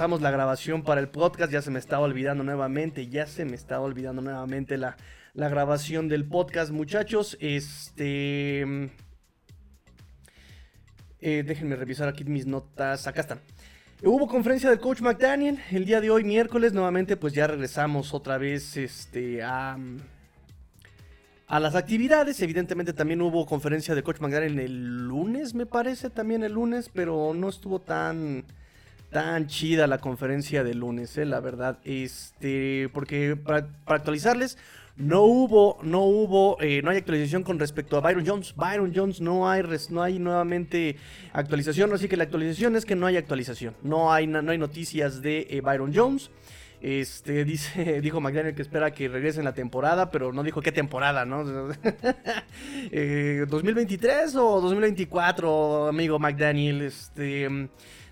empezamos la grabación para el podcast, ya se me estaba olvidando nuevamente, ya se me estaba olvidando nuevamente la, la grabación del podcast, muchachos. Este... Eh, déjenme revisar aquí mis notas, acá están. Hubo conferencia del coach McDaniel el día de hoy, miércoles, nuevamente pues ya regresamos otra vez este, a, a las actividades. Evidentemente también hubo conferencia de coach McDaniel el lunes, me parece, también el lunes, pero no estuvo tan tan chida la conferencia del lunes, eh, la verdad. Este, porque para, actualizarles, no hubo, no hubo, eh, no hay actualización con respecto a Byron Jones. Byron Jones no hay, no hay nuevamente actualización, así que la actualización es que no hay actualización. No hay, no hay noticias de eh, Byron Jones. Este, dice, dijo McDaniel que espera que regrese en la temporada, pero no dijo qué temporada, ¿no? 2023 o 2024, amigo McDaniel, este...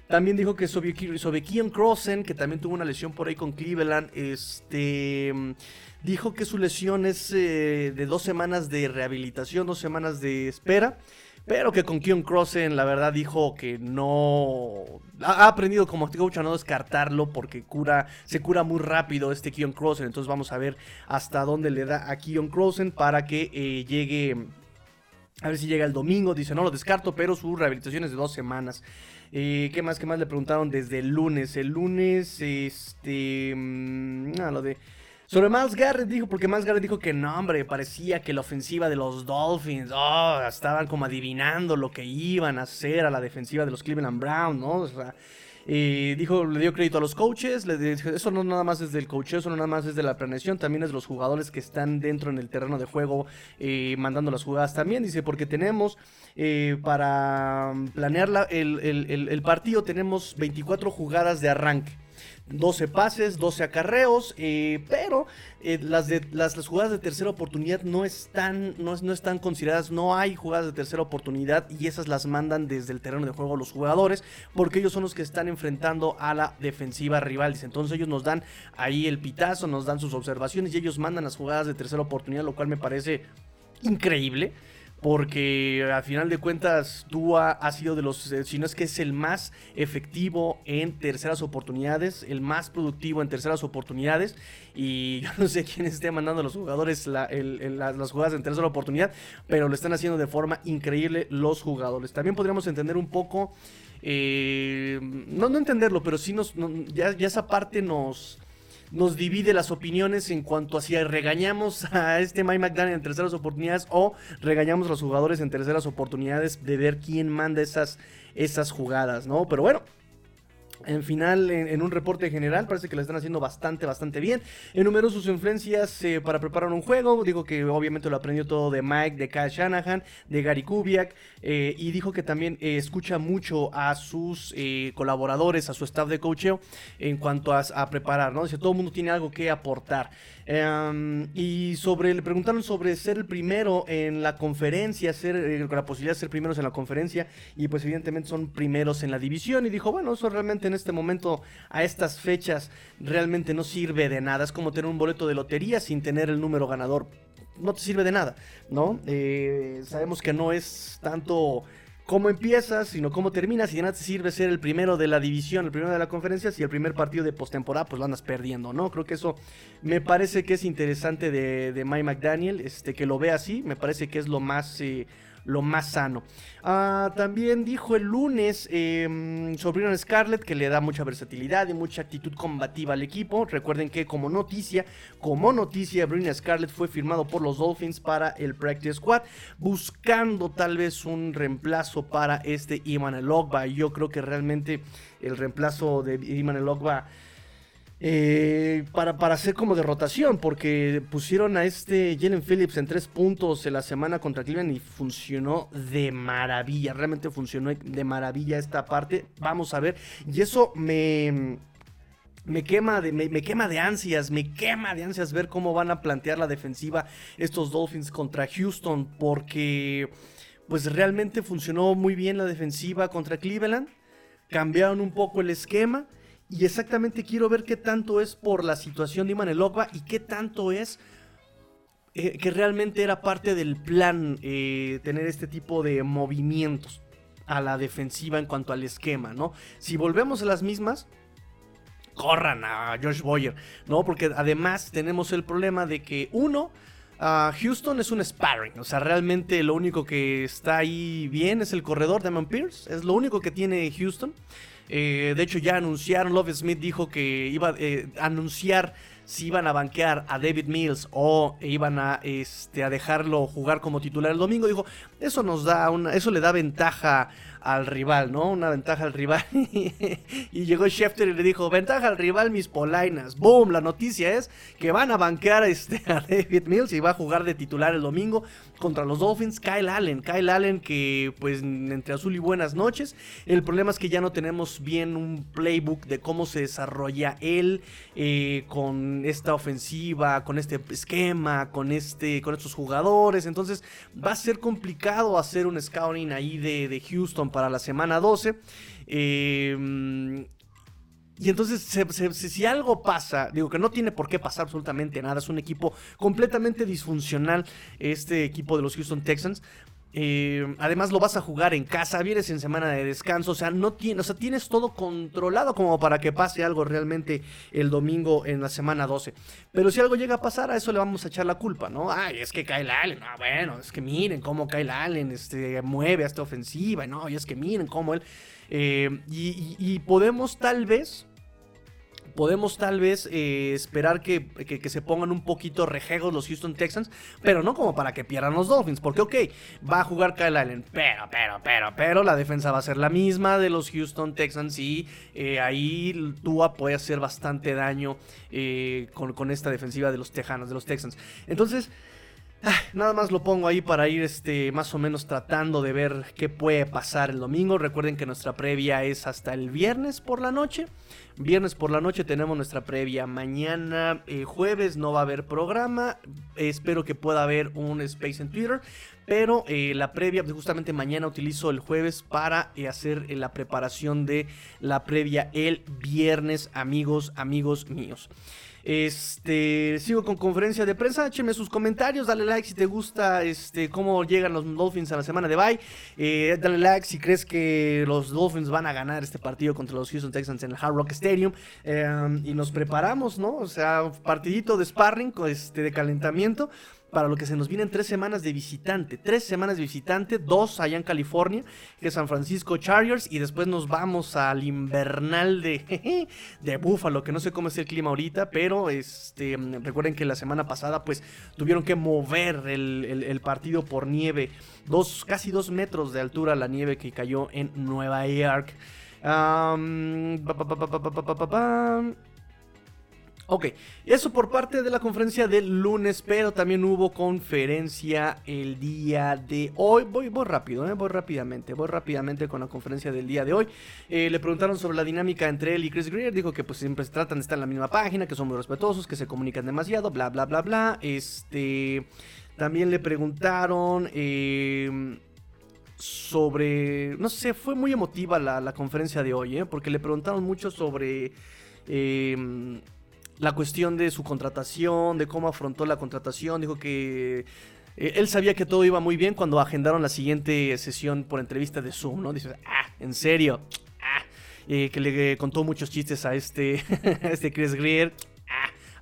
También dijo que sobre, Keon Crossen, que también tuvo una lesión por ahí con Cleveland, este, dijo que su lesión es eh, de dos semanas de rehabilitación, dos semanas de espera. Pero que con Keon Crossen, la verdad, dijo que no. Ha aprendido como coach a no descartarlo porque cura, se cura muy rápido este Keon Crossen. Entonces vamos a ver hasta dónde le da a Keon Crossen para que eh, llegue. A ver si llega el domingo. Dice, no lo descarto, pero su rehabilitación es de dos semanas. Eh, ¿Qué más? ¿Qué más le preguntaron desde el lunes? El lunes, este. Mm, ah, lo de. Sobre Miles Garrett dijo, porque Miles Garrett dijo que no, hombre, parecía que la ofensiva de los Dolphins, oh, estaban como adivinando lo que iban a hacer a la defensiva de los Cleveland Browns, ¿no? O sea, dijo, le dio crédito a los coaches, le dijo, eso no nada más es del coach, eso no nada más es de la planeación, también es de los jugadores que están dentro en el terreno de juego eh, mandando las jugadas también, dice, porque tenemos eh, para planear el, el partido, tenemos 24 jugadas de arranque. 12 pases, 12 acarreos, eh, pero eh, las, las, jugadas de tercera oportunidad no están, no, no, están consideradas, no hay jugadas de tercera oportunidad y esas las mandan desde el terreno de juego los jugadores, porque ellos son los que están enfrentando a la defensiva rival. Entonces ellos nos dan ahí el pitazo, nos dan sus observaciones y ellos mandan las jugadas de tercera oportunidad, lo cual me parece increíble porque a final de cuentas Tua ha sido de los, eh, si no es que es el más efectivo en terceras oportunidades, el más productivo en terceras oportunidades, y yo no sé quién esté mandando a los jugadores las, jugadas en tercera oportunidad, pero lo están haciendo de forma increíble los jugadores. También podríamos entender un poco, eh, no, no entenderlo, pero sí nos, ya esa parte nos nos divide las opiniones en cuanto a si regañamos a este Mike McDaniel en terceras oportunidades o regañamos a los jugadores en terceras oportunidades de ver quién manda esas, esas jugadas, ¿no? Pero bueno, en final, en, un reporte general, parece que lo están haciendo bastante, bastante bien. Enumeró sus influencias eh, para preparar un juego. Digo que obviamente lo aprendió todo de Mike, de Kyle Shanahan, de Gary Kubiak. Eh, y dijo que también eh, escucha mucho a sus colaboradores, a su staff de coacheo en cuanto a, preparar, ¿no? Dice, todo el mundo tiene algo que aportar. Em, y sobre, le preguntaron sobre ser el primero en la conferencia, ser, la posibilidad de ser primeros en la conferencia, y pues evidentemente son primeros en la división. Y dijo, bueno, eso realmente en este momento, a estas fechas, realmente no sirve de nada. Es como tener un boleto de lotería sin tener el número ganador. No te sirve de nada, ¿no? Eh, sabemos que no es tanto cómo empiezas, sino cómo terminas. Y de nada te sirve ser el primero de la división, el primero de la conferencia, si el primer partido de postemporada pues lo andas perdiendo, ¿no? Creo que eso me parece que es interesante de, de Mike McDaniel, este, que lo vea así, me parece que es lo más... Eh, lo más sano. Ah, también dijo el lunes eh, sobre Scarlett que le da mucha versatilidad y mucha actitud combativa al equipo. Recuerden que como noticia, como noticia, Brina Scarlett fue firmado por los Dolphins para el Practice Squad, buscando tal vez un reemplazo para este Iman Elogba. Yo creo que realmente el reemplazo de Iman Elogba eh, para, para hacer como de rotación, porque pusieron a este Jalen Phillips en tres puntos en la semana contra Cleveland y funcionó de maravilla, realmente funcionó de maravilla esta parte, vamos a ver, y eso me... Me quema, de, me, quema de ansias, me quema de ansias ver cómo van a plantear la defensiva estos Dolphins contra Houston, porque pues realmente funcionó muy bien la defensiva contra Cleveland, cambiaron un poco el esquema, y exactamente quiero ver qué tanto es por la situación de Iman y qué tanto es eh, que realmente era parte del plan eh, tener este tipo de movimientos a la defensiva en cuanto al esquema, ¿no? Si volvemos a las mismas, corran a Josh Boyer, ¿no? Porque además tenemos el problema de que uno, Houston es un sparring, o sea, realmente lo único que está ahí bien es el corredor de Man Pierce, es lo único que tiene Houston. Eh, de hecho, ya anunciaron, Love Smith dijo que iba a eh, anunciar si iban a banquear a David Mills o iban a, este, a dejarlo jugar como titular el domingo. Dijo, eso nos da una, eso le da ventaja al rival, ¿no? Una ventaja al rival. y llegó Schefter y le dijo, ventaja al rival mis polainas. Boom, la noticia es que van a banquear este, a David Mills y va a jugar de titular el domingo contra los Dolphins. Kyle Allen, Kyle Allen que pues entre azul y buenas noches. El problema es que ya no tenemos bien un playbook de cómo se desarrolla él eh, con esta ofensiva, con este esquema, con, este, con estos jugadores. Entonces va a ser complicado hacer un scouting ahí de, de Houston para la semana 12. Em, y entonces, si algo pasa, digo que no tiene por qué pasar absolutamente nada, es un equipo completamente disfuncional, este equipo de los Houston Texans, eh, además lo vas a jugar en casa, vienes en semana de descanso, o sea, no tienes, o sea, tienes todo controlado como para que pase algo realmente el domingo en la semana 12. Pero si algo llega a pasar, a eso le vamos a echar la culpa, ¿no? Ay, es que Kyle Allen, ah, bueno, es que miren cómo Kyle Allen este, mueve a esta ofensiva, ¿no? Y es que miren cómo él... Eh, y podemos tal vez podemos tal vez eh, esperar que, se pongan un poquito rejegos los Houston Texans, pero no como para que pierdan los Dolphins, porque ok, va a jugar Kyle Allen, pero, pero, pero, pero la defensa va a ser la misma de los Houston Texans y eh, ahí Tua puede hacer bastante daño eh, con, con esta defensiva de los Tejanos, de los Texans. Entonces... Ah, nada más lo pongo ahí para ir este, más o menos tratando de ver qué puede pasar el domingo. Recuerden que nuestra previa es hasta el viernes por la noche. Viernes por la noche tenemos nuestra previa. Mañana eh, jueves no va a haber programa. espero que pueda haber un space en Twitter. Pero eh, la previa, pues, justamente mañana utilizo el jueves para eh, hacer la preparación de la previa el viernes, amigos, amigos míos. Este, sigo con conferencia de prensa. Écheme sus comentarios, dale like si te gusta este, cómo llegan los Dolphins a la semana de bye. Eh, dale like si crees que los Dolphins van a ganar este partido contra los Houston Texans en el Hard Rock Stadium. Eh, y nos preparamos, ¿no? O sea, partidito de sparring, este, de calentamiento para lo que se nos vienen tres semanas de visitante. Tres semanas de visitante, dos allá en California, que es San Francisco Chargers, y después nos vamos al invernal de, de Buffalo, que no sé cómo es el clima ahorita, pero este, recuerden que la semana pasada pues tuvieron que mover el, partido por nieve, dos, casi dos metros de altura la nieve que cayó en Nueva York. Ok, eso por parte de la conferencia del lunes, pero también hubo conferencia el día de hoy. Voy, voy rápido, ¿eh? voy rápidamente, voy rápidamente con la conferencia del día de hoy. Eh, le preguntaron sobre la dinámica entre él y Chris Greer, dijo que pues siempre se tratan de estar en la misma página, que son muy respetuosos, que se comunican demasiado, bla, bla, bla, bla. Este, también le preguntaron... Eh, sobre, no sé, fue muy emotiva la, la conferencia de hoy, porque le preguntaron mucho sobre eh, la cuestión de su contratación, de cómo afrontó la contratación, dijo que eh, él sabía que todo iba muy bien cuando agendaron la siguiente sesión por entrevista de Zoom, ¿no? Dice, ah, en serio, ah, eh, que le contó muchos chistes a este, a este Chris Greer,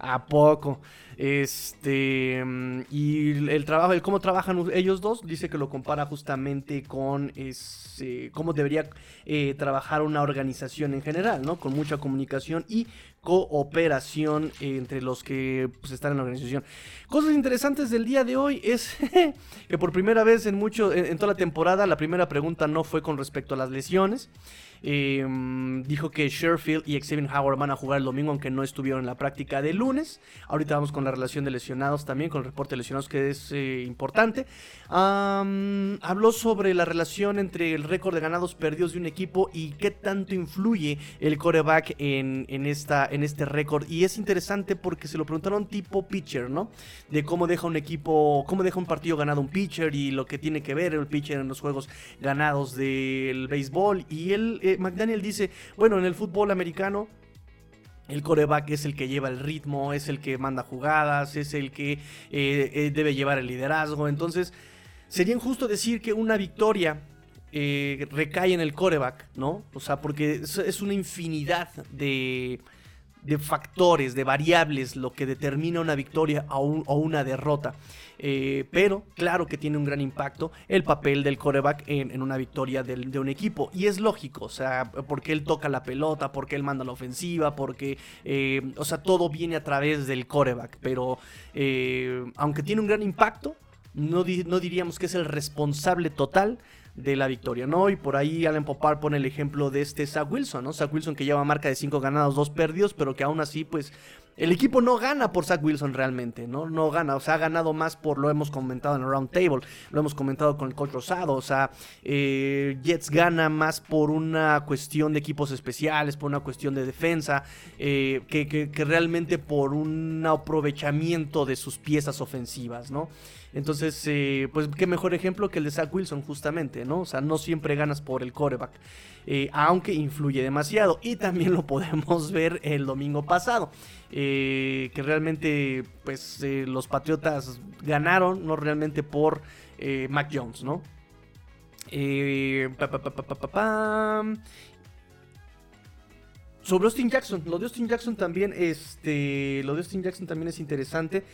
a poco. Este, y el trabajo, el cómo trabajan ellos dos, dice que lo compara justamente con ese, cómo debería eh, trabajar una organización en general, ¿no? Con mucha comunicación y cooperación entre los que pues, están en la organización. Cosas interesantes del día de hoy es que por primera vez en mucho en, toda la temporada la primera pregunta no fue con respecto a las lesiones. Em, dijo que Sherfield y Xavier Howard van a jugar el domingo aunque no estuvieron en la práctica de lunes. Ahorita vamos con la relación de lesionados también, con el reporte de lesionados que es eh, importante. habló sobre la relación entre el récord de ganados perdidos de un equipo y qué tanto influye el coreback en, en esta en este récord. Y es interesante porque se lo preguntaron tipo pitcher, ¿no? De cómo deja un equipo, cómo deja un partido ganado un pitcher y lo que tiene que ver el pitcher en los juegos ganados del béisbol. Y él, eh, McDaniel dice, bueno, en el fútbol americano el coreback es el que lleva el ritmo, es el que manda jugadas, es el que eh, eh, debe llevar el liderazgo. Entonces, sería injusto decir que una victoria recae en el coreback, ¿no? O sea, porque es una infinidad de, de factores, de variables, lo que determina una victoria o, una derrota. Eh, pero claro que tiene un gran impacto el papel del coreback en, una victoria de un equipo. Y es lógico, o sea, porque él toca la pelota, porque él manda la ofensiva, porque, eh, o sea, todo viene a través del coreback. Pero eh, aunque tiene un gran impacto, no diríamos que es el responsable total de la victoria, ¿no? Y por ahí Alan Popar pone el ejemplo de este Zach Wilson, ¿no? Zach Wilson que lleva marca de 5 ganados, 2 perdidos, pero que aún así, pues, el equipo no gana por Zach Wilson realmente, ¿no? No gana, o sea, ha ganado más por, lo hemos comentado en el round table, lo hemos comentado con el coach Rosado, o sea, eh, Jets gana más por una cuestión de equipos especiales, por una cuestión de defensa, eh, que, que realmente por un aprovechamiento de sus piezas ofensivas, ¿no? Entonces, eh, pues qué mejor ejemplo que el de Zach Wilson, justamente, ¿no? O sea, no siempre ganas por el coreback, eh, aunque influye demasiado. Y también lo podemos ver el domingo pasado, eh, que realmente, pues, los Patriotas ganaron, no realmente por Mac Jones, ¿no? sobre Austin Jackson, lo de Austin Jackson también, este, lo de Austin Jackson también es interesante.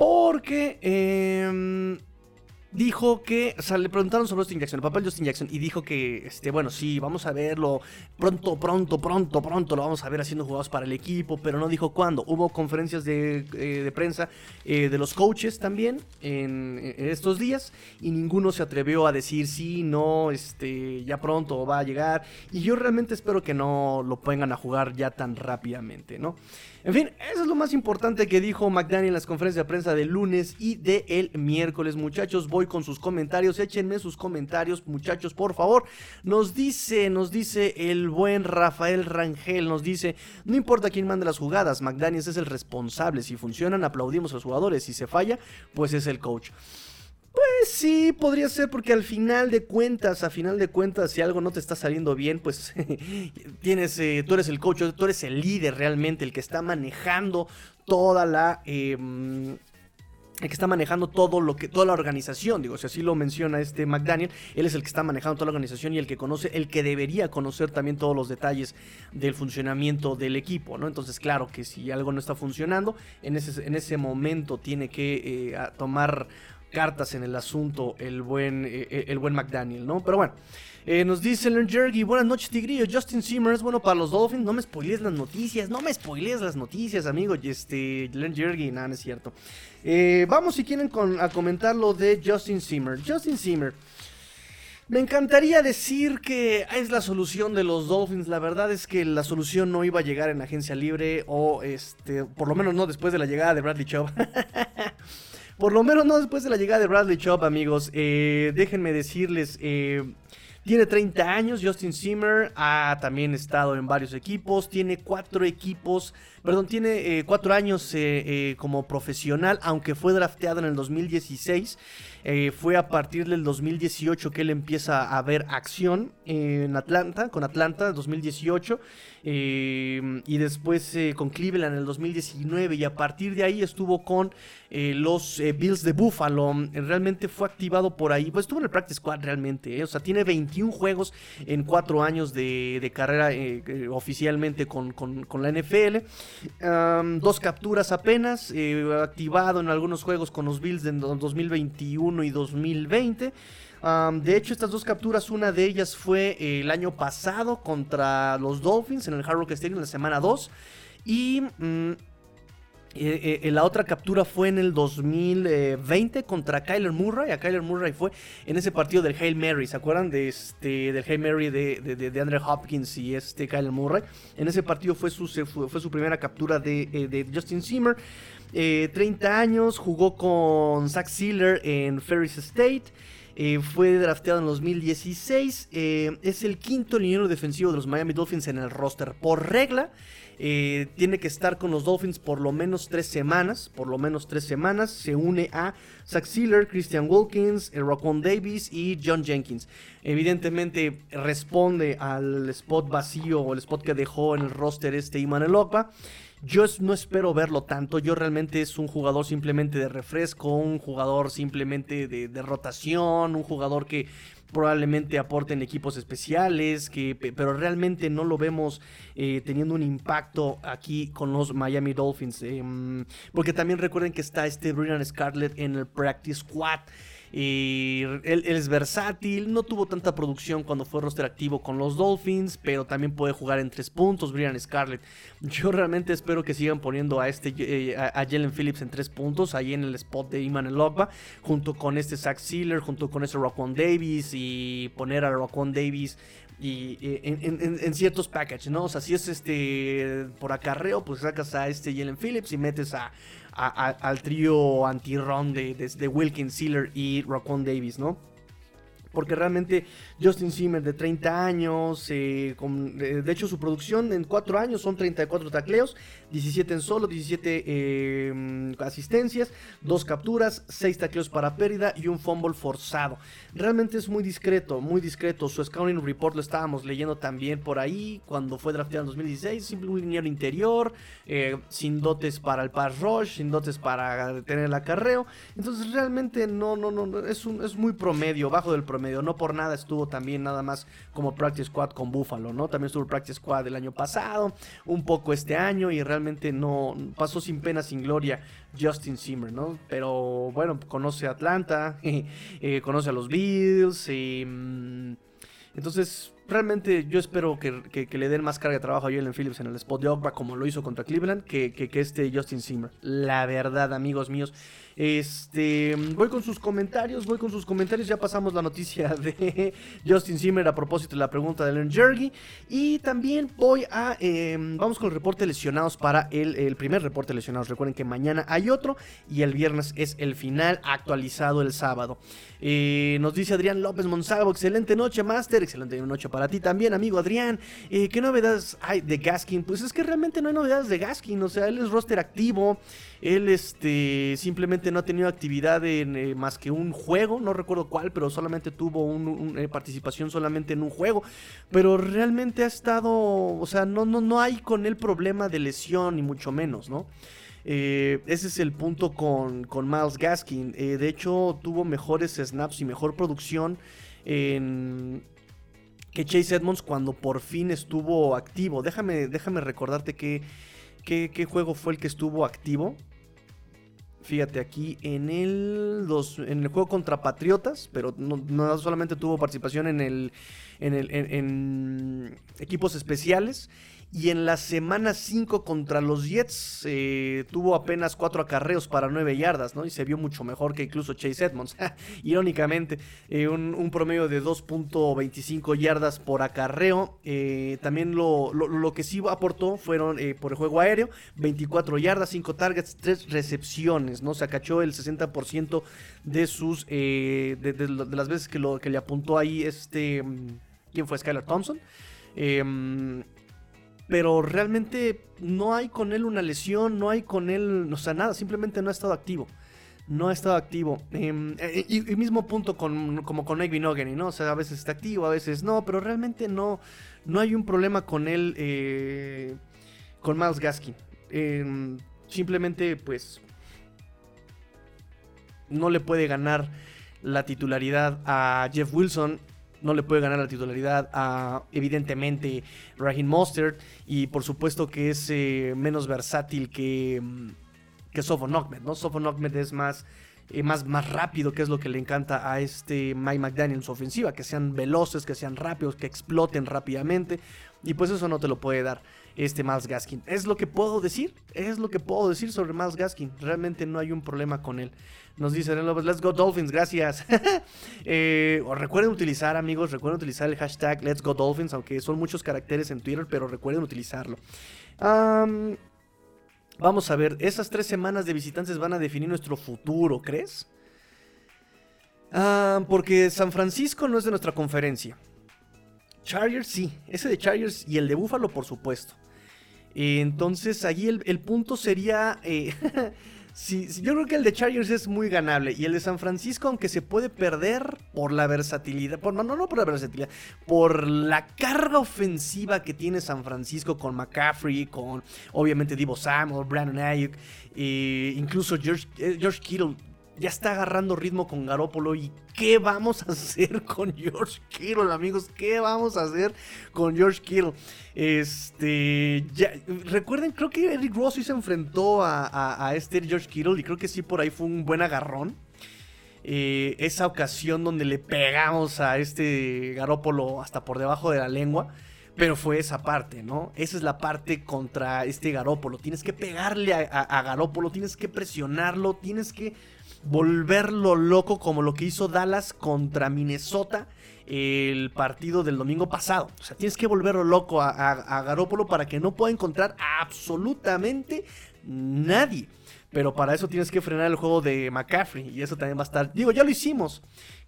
Porque eh, dijo que, o sea, le preguntaron sobre Justin Jackson, el papel de Justin Jackson, y dijo que, este, bueno, sí, vamos a verlo pronto, pronto, pronto, pronto, lo vamos a ver haciendo jugados para el equipo, pero no dijo cuándo. Hubo conferencias de, eh, prensa eh, de los coaches también en, estos días, y ninguno se atrevió a decir sí, no, este, ya pronto va a llegar, y yo realmente espero que no lo pongan a jugar ya tan rápidamente, ¿no? En fin, eso es lo más importante que dijo McDaniel en las conferencias de prensa del lunes y del el miércoles. Muchachos, voy con sus comentarios. Échenme sus comentarios, muchachos, por favor. Nos dice, nos dice el buen Rafael Rangel, nos dice, no importa quién mande las jugadas, McDaniel es el responsable. Si funcionan, aplaudimos a los jugadores. Si se falla, pues es el coach. Pues sí, podría ser porque al final de cuentas, a final de cuentas, si algo no te está saliendo bien, pues tienes, eh, tú eres el coach, tú eres el líder realmente, el que está manejando toda la... Em, el que está manejando todo lo que toda la organización, digo, si así lo menciona este McDaniel, él es el que está manejando toda la organización y el que conoce, el que debería conocer también todos los detalles del funcionamiento del equipo, ¿no? Entonces, claro que si algo no está funcionando, en ese, en ese momento tiene que eh, tomar cartas en el asunto el buen, eh, eh, el buen McDaniel, ¿no? Pero bueno. Eh, nos dice Len Jergy, buenas noches Tigrillo, Justin Zimmer es bueno para los Dolphins, no me spoilees las noticias, no me spoilees las noticias, amigo, este, Len Jergy, nada, no es cierto. vamos si quieren a comentar lo de Justin Zimmer. Justin Zimmer, me encantaría decir que es la solución de los Dolphins. La verdad es que la solución no iba a llegar en agencia libre o este, por lo menos no después de la llegada de Bradley Chubb. Por lo menos no después de la llegada de Bradley Chubb, amigos. Eh, déjenme decirles, eh, tiene 30 años, Justin Zimmer ha también estado en varios equipos, tiene cuatro equipos, perdón, tiene eh, cuatro años como profesional, aunque fue drafteado en el 2016. fue a partir del 2018 que él empieza a ver acción en Atlanta, con Atlanta 2018. Eh, y después eh, con Cleveland en el 2019 y a partir de ahí estuvo con eh, los Bills de Buffalo. Realmente fue activado por ahí, pues estuvo en el Practice Squad realmente, o sea, tiene 21 juegos en 4 años de, carrera oficialmente con, la NFL. Dos capturas apenas, activado en algunos juegos con los Bills de 2021 y 2020 de hecho, estas dos capturas, una de ellas fue eh, el año pasado contra los Dolphins en el Hard Rock Stadium en la semana 2. Y mm, eh, eh, la otra captura fue en el 2020 contra Kyler Murray. A Kyler Murray fue en ese partido del Hail Mary. ¿Se acuerdan de este, del Hail Mary de, de, Andrew Hopkins y este Kyler Murray? En ese partido fue su, fue, su primera captura de, Justin Zimmer. 30 años, jugó con Zach Sealer en Ferris State. Eh, fue drafteado en 2016. Eh, es el quinto liniero defensivo de los Miami Dolphins en el roster. Por regla, eh, tiene que estar con los Dolphins por lo menos tres semanas. Por lo menos tres semanas. Se une a Zach Sealer, Christian Wilkins, Rockwell Davis y John Jenkins. Evidentemente responde al spot vacío o el spot que dejó en el roster este Iman Elokba. Yo no espero verlo tanto. Yo realmente es un jugador simplemente de refresco, un jugador simplemente de, rotación, un jugador que probablemente aporte en equipos especiales, que, pero realmente no lo vemos eh, teniendo un impacto aquí con los Miami Dolphins. Em, porque también recuerden que está este Brian Scarlett en el Practice Squad. Y él, es versátil, no tuvo tanta producción cuando fue roster activo con los Dolphins, pero también puede jugar en tres puntos, Brian Scarlett. Yo realmente espero que sigan poniendo a este eh, a, Jalen Phillips en tres puntos, ahí en el spot de Iman Elogba, junto con este Zach Sealer, junto con ese Raquan Davis y poner a Raquan Davis y, en, ciertos packages, ¿no? O sea, si es este por acarreo, pues sacas a este Jalen Phillips y metes a, al trío anti-run de, de, Wilkins, Sealer y Raquan Davis, ¿no? Porque realmente Justin Zimmer de 30 años, eh, de hecho su producción en 4 años son 34 tacleos, 17 en solo, 17 eh, asistencias, 2 capturas, 6 tacleos para pérdida y un fumble forzado. Realmente es muy discreto, muy discreto. Su scouting report lo estábamos leyendo también por ahí cuando fue drafteado en 2016. Simple un interior, eh, sin dotes para el pass rush, sin dotes para tener el acarreo. Entonces realmente no, no, no, es, un, es muy promedio, bajo del promedio. No por nada estuvo también nada más como practice squad con Buffalo, ¿no? También estuvo practice squad el año pasado, un poco este año y realmente no pasó sin pena, sin gloria Justin Zimmer, ¿no? Pero bueno, conoce a Atlanta, eh, conoce a los Bills, y, mm, entonces realmente yo espero que, le den más carga de trabajo a Jalen Phillips en el spot de Ogba como lo hizo contra Cleveland que, que, este Justin Zimmer. La verdad, amigos míos. Este, voy con sus comentarios, voy con sus comentarios. Ya pasamos la noticia de Justin Zimmer a propósito de la pregunta de Len Jergy. Y también voy a, em, vamos con el reporte lesionados para el, primer reporte lesionados. Recuerden que mañana hay otro y el viernes es el final actualizado el sábado. Eh, nos dice Adrián López Monsalvo, excelente noche, Master, excelente noche para ti también, amigo Adrián. Eh, ¿Qué novedades hay de Gaskin? Pues es que realmente no hay novedades de Gaskin, o sea, él es roster activo. Él este, simplemente no ha tenido actividad en eh, más que un juego, no recuerdo cuál, pero solamente tuvo una eh, participación solamente en un juego. Pero realmente ha estado, o sea, no, no, no hay con él problema de lesión, ni mucho menos, ¿no? Eh, ese es el punto con, con Miles Gaskin. de hecho, tuvo mejores snaps y mejor producción en, que Chase Edmonds cuando por fin estuvo activo. Déjame, déjame recordarte que, qué juego fue el que estuvo activo. Fíjate, aquí en el, en el juego contra Patriotas, pero no, solamente tuvo participación en, el, en, el, en equipos especiales, y en la semana 5 contra los Jets eh, tuvo apenas 4 acarreos para 9 yardas, ¿no? Y se vio mucho mejor que incluso Chase Edmonds. Irónicamente, eh, un, promedio de 2.25 yardas por acarreo. Eh, también lo, que sí aportó fueron por el juego aéreo, 24 yardas, 5 targets, 3 recepciones, ¿no? Se acachó el 60% de sus, de, las veces que, lo, que le apuntó ahí este, ¿quién fue? Skylar Thompson. Eh, pero realmente no hay con él una lesión, no hay con él, o sea, nada, simplemente no ha estado activo. No ha estado activo. Em, eh, y, mismo punto con, como con Navy Nogany, ¿no? O sea, a veces está activo, a veces no, pero realmente no, no hay un problema con él, eh, con Miles Gaskin. Em, simplemente, pues, no le puede ganar la titularidad a Jeff Wilson no le puede ganar la titularidad a, evidentemente, Raheem Mostert. Y por supuesto que es eh, menos versátil que, mm, que Sofon Ahmed, ¿no? Sofon Ahmed es más, eh, más, más rápido, que es lo que le encanta a este Mike McDaniel en su ofensiva. Que sean veloces, que sean rápidos, que exploten rápidamente. Y pues eso no te lo puede dar este Miles Gaskin. Es lo que puedo decir, es lo que puedo decir sobre Miles Gaskin. Realmente no hay un problema con él. Nos dice Let's Go Dolphins, gracias. Eh, recuerden utilizar, amigos, recuerden utilizar el hashtag Let's Go Dolphins, aunque son muchos caracteres en Twitter, pero recuerden utilizarlo. vamos a ver, esas tres semanas de visitantes van a definir nuestro futuro, ¿crees? porque San Francisco no es de nuestra conferencia. Chargers sí, ese de Chargers y el de Buffalo por supuesto. Entonces allí el, punto sería, eh, yo creo que el de Chargers es muy ganable. Y el de San Francisco, aunque se puede perder por la versatilidad. Por, no, no, no por la versatilidad. Por la carga ofensiva que tiene San Francisco con McCaffrey, con obviamente Divo Samuel, Brandon Ayuk. E incluso George, eh, George Kittle ya está agarrando ritmo con Garópolo. ¿Y qué vamos a hacer con George Kittle, amigos? ¿Qué vamos a hacer con George Kittle? Este. recuerden, creo que Eric Ross se enfrentó a, este George Kittle. Y creo que sí, por ahí fue un buen agarrón. Eh, esa ocasión donde le pegamos a este Garópolo hasta por debajo de la lengua. Pero fue esa parte, ¿no? Esa es la parte contra este Garópolo. Tienes que pegarle a, a Garópolo, tienes que presionarlo, tienes que volverlo loco como lo que hizo Dallas contra Minnesota el partido del domingo pasado. O sea, tienes que volverlo loco a, a, Garópolo para que no pueda encontrar absolutamente nadie. Pero para eso tienes que frenar el juego de McCaffrey. Y eso también va a estar. Digo, ya lo hicimos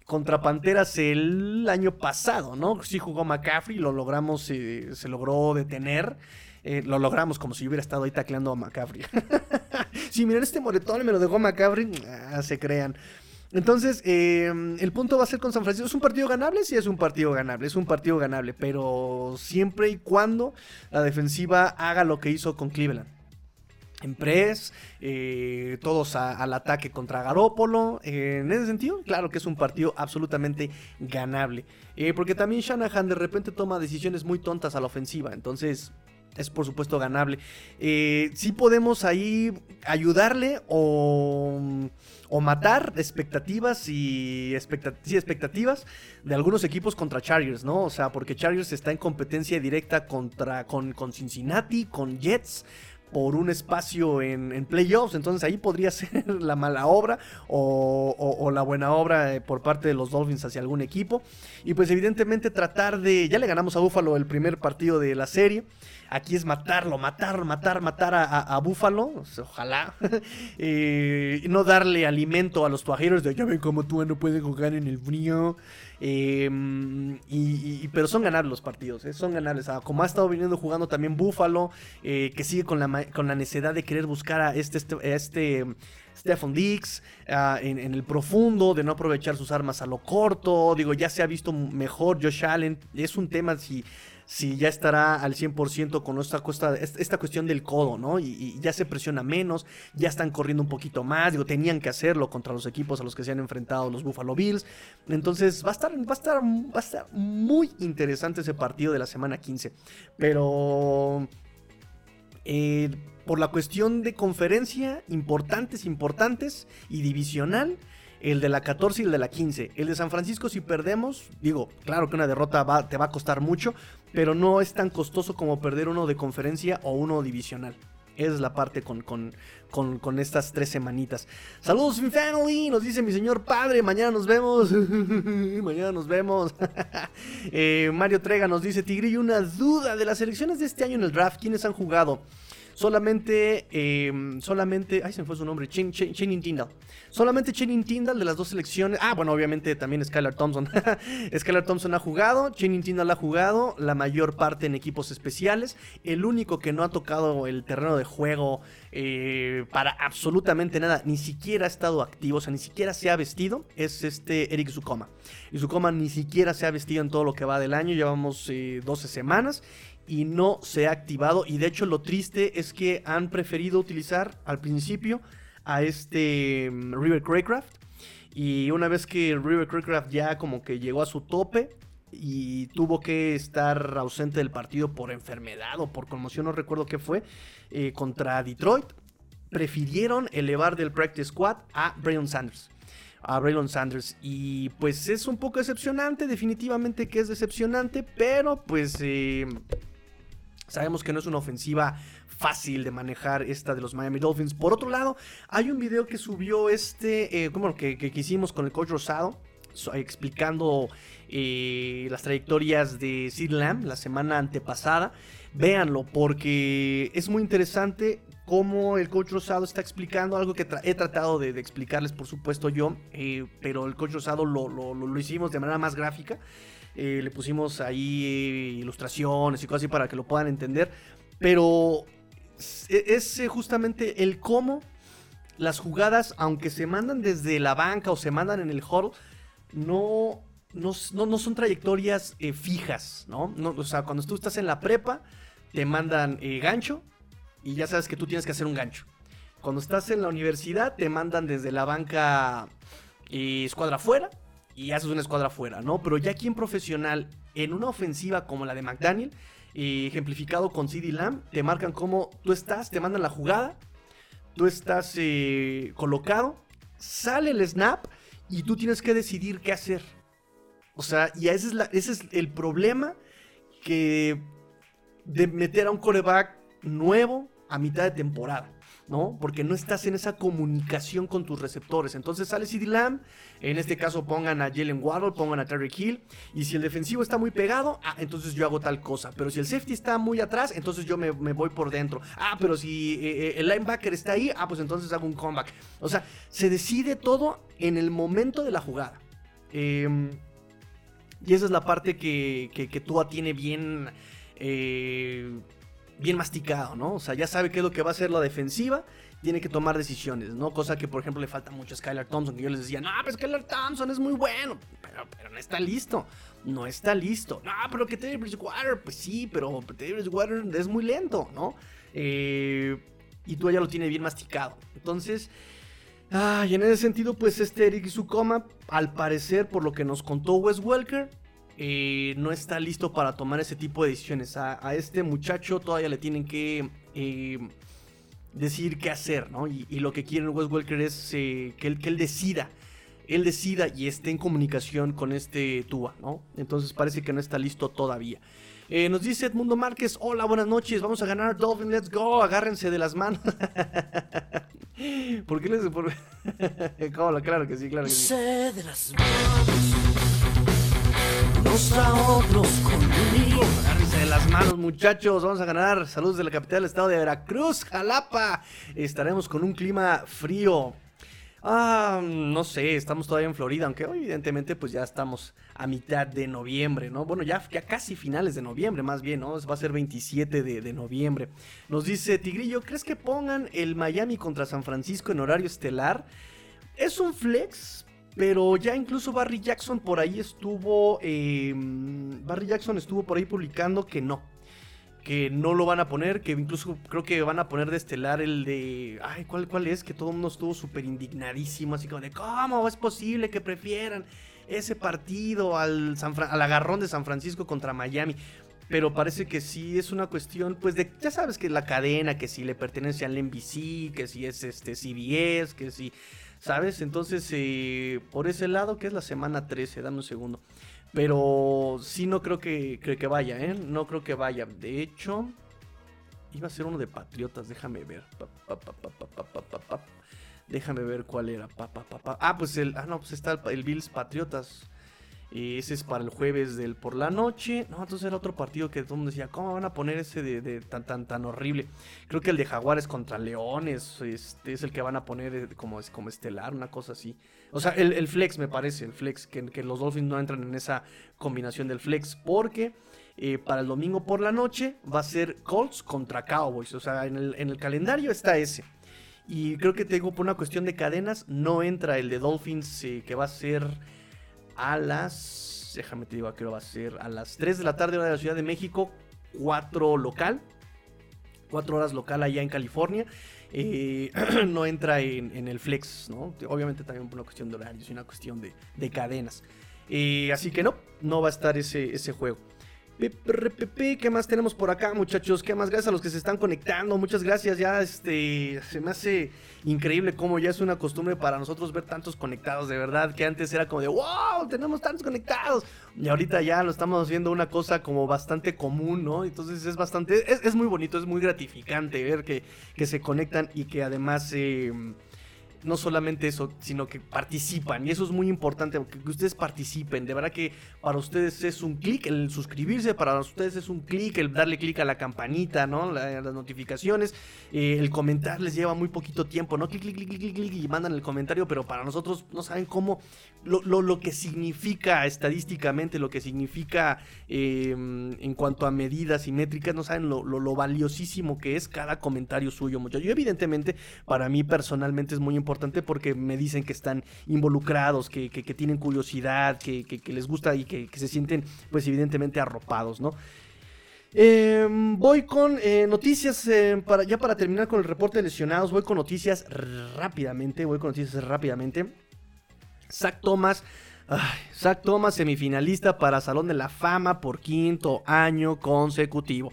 contra Panteras el año pasado, ¿no? Sí jugó McCaffrey, lo logramos, eh, se logró detener. Eh, lo logramos como si yo hubiera estado ahí tacleando a McCaffrey. si miren este moretón me lo dejó McCaffrey, ah, se crean. Entonces, em, el punto va a ser con San Francisco. ¿Es un partido ganable? Sí, es un partido ganable. Es un partido ganable. Pero siempre y cuando la defensiva haga lo que hizo con Cleveland. En press, eh, todos al ataque contra Garópolo. en ese sentido, claro que es un partido absolutamente ganable. Eh, porque también Shanahan de repente toma decisiones muy tontas a la ofensiva. Entonces, es por supuesto ganable. Eh, sí podemos ahí ayudarle o, o matar expectativas y expectativas de algunos equipos contra Chargers, ¿no? O sea, porque Chargers está en competencia directa contra, con, con Cincinnati, con Jets por un espacio en, playoffs. Entonces ahí podría ser la mala obra o, la buena obra eh, por parte de los Dolphins hacia algún equipo. Y pues evidentemente tratar de... Ya le ganamos a Buffalo el primer partido de la serie. Aquí es matarlo, matar, matar, matar a, a, Búfalo. Ojalá. eh, no darle alimento a los tuajeros de ya ven como tú no puedes jugar en el frío. Em, y, pero son ganables los partidos, ¿eh? son ganables. Ah, como ha estado viniendo jugando también Búfalo, eh, que sigue con la, con la necesidad de querer buscar a este, este, este Stephen Dix ah, en, en, el profundo, de no aprovechar sus armas a lo corto. Digo, ya se ha visto mejor Josh Allen. Es un tema si si ya estará al 100% con esta, cuestión del codo, ¿no? Y, ya se presiona menos, ya están corriendo un poquito más, digo, tenían que hacerlo contra los equipos a los que se han enfrentado los Buffalo Bills. Entonces va a estar, va a estar, va a muy interesante ese partido de la semana 15. Pero... Eh, por la cuestión de conferencia, importantes, importantes y divisional, el de la 14 y el de la 15. El de San Francisco, si perdemos, digo, claro que una derrota te va a costar mucho, pero no es tan costoso como perder uno de conferencia o uno divisional. Esa es la parte con, con, con, estas tres semanitas. Saludos, mi family, nos dice mi señor padre. Mañana nos vemos. mañana nos vemos. Eh, Mario Trega nos dice: Tigrillo, una duda de las elecciones de este año en el draft. ¿Quiénes han jugado? Solamente, eh, solamente, ay, se me fue su nombre, Channing Tindall. Solamente Channing Tindall de las dos selecciones. Ah, bueno, obviamente también Skylar Thompson. Skylar Thompson ha jugado, Channing Tindall ha jugado, la mayor parte en equipos especiales. El único que no ha tocado el terreno de juego eh, para absolutamente nada, ni siquiera ha estado activo, o sea, ni siquiera se ha vestido, es este Eric Zukoma. Y Zukoma ni siquiera se ha vestido en todo lo que va del año, llevamos 12 eh, semanas y no se ha activado. Y de hecho lo triste es que han preferido utilizar al principio a este mm, River Craycraft. Y una vez que River Craycraft ya como que llegó a su tope y tuvo que estar ausente del partido por enfermedad o por conmoción, no recuerdo qué fue, eh, contra Detroit, prefirieron elevar del practice squad a Braylon Sanders a Braylon Sanders. Y pues es un poco decepcionante, definitivamente que es decepcionante, pero pues eh, Sabemos que no es una ofensiva fácil de manejar esta de los Miami Dolphins. Por otro lado, hay un video que subió este, eh, como que, que, hicimos con el coach Rosado, explicando eh, las trayectorias de Sid Lamb la semana antepasada. Véanlo porque es muy interesante cómo el coach Rosado está explicando algo que he tratado de, explicarles, por supuesto, yo, eh, pero el coach Rosado lo, lo hicimos de manera más gráfica. Eh, le pusimos ahí ilustraciones y cosas así para que lo puedan entender. Pero es, eh, justamente el cómo las jugadas, aunque se mandan desde la banca o se mandan en el hall, no, no, son trayectorias eh, fijas, ¿no? O sea, cuando tú estás en la prepa, te mandan gancho y ya sabes que tú tienes que hacer un gancho. Cuando estás en la universidad, te mandan desde la banca eh, escuadra fuera y haces una escuadra fuera, ¿no? Pero ya aquí en profesional, en una ofensiva como la de McDaniel, ejemplificado con CD Lamb, te marcan cómo tú estás, te mandan la jugada, tú estás colocado, sale el snap y tú tienes que decidir qué hacer. O sea, y ese es, ese es el problema que de meter a un coreback nuevo a mitad de temporada. ¿No? Porque no estás en esa comunicación con tus receptores. Entonces sale CD Lamb, en este caso pongan a Jalen Waddle, pongan a Terry Hill, y si el defensivo está muy pegado, ah, entonces yo hago tal cosa. Pero si el safety está muy atrás, entonces yo me, voy por dentro. Ah, pero si eh, eh, el linebacker está ahí, ah, pues entonces hago un comeback. O sea, se decide todo en el momento de la jugada. Em, y esa es la parte que, que, que Tua tiene bien eh, bien masticado, ¿no? O sea, ya sabe qué es lo que va a hacer la defensiva, tiene que tomar decisiones, ¿no? Cosa que, por ejemplo, le falta mucho a Skylar Thompson, que yo les decía, no, pero Skylar Thompson es muy bueno, pero, pero no está listo, no está listo. No, pero que Teddy Bridgewater, pues sí, pero Teddy Bridgewater es muy lento, ¿no? Eh, y tú ya lo tiene bien masticado. Entonces, y en ese sentido, pues este Eric Sukoma, al parecer, por lo que nos contó Wes Welker, eh, no está listo para tomar ese tipo de decisiones. A, este muchacho todavía le tienen que eh, decir qué hacer, ¿no? Y, lo que quiere Wes Welker es eh, que, él, decida. Él decida y esté en comunicación con este Tua, ¿no? Entonces parece que no está listo todavía. nos dice Edmundo Márquez, hola, buenas noches, vamos a ganar Dolphin, let's go, agárrense de las manos. ¿Por qué les... Por... claro que sí, claro que sí. de las manos a otros de las manos, muchachos. Vamos a ganar. Saludos de la capital del estado de Veracruz, Jalapa. Estaremos con un clima frío. Ah, no sé, estamos todavía en Florida, aunque evidentemente pues ya estamos a mitad de noviembre, ¿no? Bueno, ya, ya casi finales de noviembre, más bien, ¿no? Va a ser 27 de, de, noviembre. Nos dice Tigrillo, ¿crees que pongan el Miami contra San Francisco en horario estelar? Es un flex, pero ya incluso Barry Jackson por ahí estuvo. Em, Barry Jackson estuvo por ahí publicando que no. Que no lo van a poner. Que incluso creo que van a poner de estelar el de. Ay, ¿cuál, cuál es? Que todo el mundo estuvo súper indignadísimo. Así como de, ¿cómo es posible que prefieran ese partido al, al agarrón de San Francisco contra Miami? Pero parece que sí es una cuestión, pues de, ya sabes que la cadena, que si le pertenece al NBC, que si es este CBS, que si ¿sabes? Entonces, eh, por ese lado, que es la semana 13, dame un segundo. Pero sí no creo que, que, vaya, ¿eh? No creo que vaya. De hecho, iba a ser uno de Patriotas, déjame ver. déjame ver cuál era. Ah, pues el, ah, no, pues está el Bills Patriotas ese es para el jueves del por la noche. No, entonces era otro partido que todo el mundo decía, ¿cómo van a poner ese de, tan, tan, tan horrible? Creo que el de Jaguares contra Leones este, es el que van a poner eh, como, como estelar, una cosa así. O sea, el, flex me parece, el flex, que, que, los Dolphins no entran en esa combinación del flex, porque eh, para el domingo por la noche va a ser Colts contra Cowboys. O sea, en el, en el calendario está ese. Y creo que tengo por una cuestión de cadenas, no entra el de Dolphins eh, que va a ser a las. Déjame te digo a qué va a ser. A las 3 de la tarde, hora de la Ciudad de México. 4 local. 4 horas local allá en California. Eh, no entra en, el flex, ¿no? Obviamente también por una cuestión de horarios y una cuestión de, cadenas. Eh, así que no, no va a estar ese, ese juego. ¿Qué más tenemos por acá, muchachos? ¿Qué más? Gracias a los que se están conectando. Muchas gracias. Ya este se me hace increíble cómo ya es una costumbre para nosotros ver tantos conectados. De verdad, que antes era como de wow, tenemos tantos conectados. Y ahorita ya lo estamos haciendo una cosa como bastante común, ¿no? Entonces es bastante, es, muy bonito, es muy gratificante ver que, que se conectan y que además. Eh, no solamente eso, sino que participan. Y eso es muy importante, que, ustedes participen. De verdad que para ustedes es un clic el suscribirse, para ustedes es un clic el darle clic a la campanita, ¿no? las notificaciones. Eh, el comentar les lleva muy poquito tiempo, ¿no? Clic, clic, clic, clic, clic, y mandan el comentario, pero para nosotros no saben cómo, lo, lo, que significa estadísticamente, lo que significa em, en cuanto a medidas y métricas, no saben lo, lo, valiosísimo que es cada comentario suyo, muchachos. Yo evidentemente, para mí personalmente es muy importante porque me dicen que están involucrados, que, tienen curiosidad, que, les gusta y que, se sienten, pues evidentemente arropados, ¿no? Em, voy con eh, noticias, eh, para, ya para terminar con el reporte de lesionados, voy con noticias rápidamente, voy con noticias rápidamente. Zach Thomas, Zach Thomas semifinalista para Salón de la Fama por quinto año consecutivo.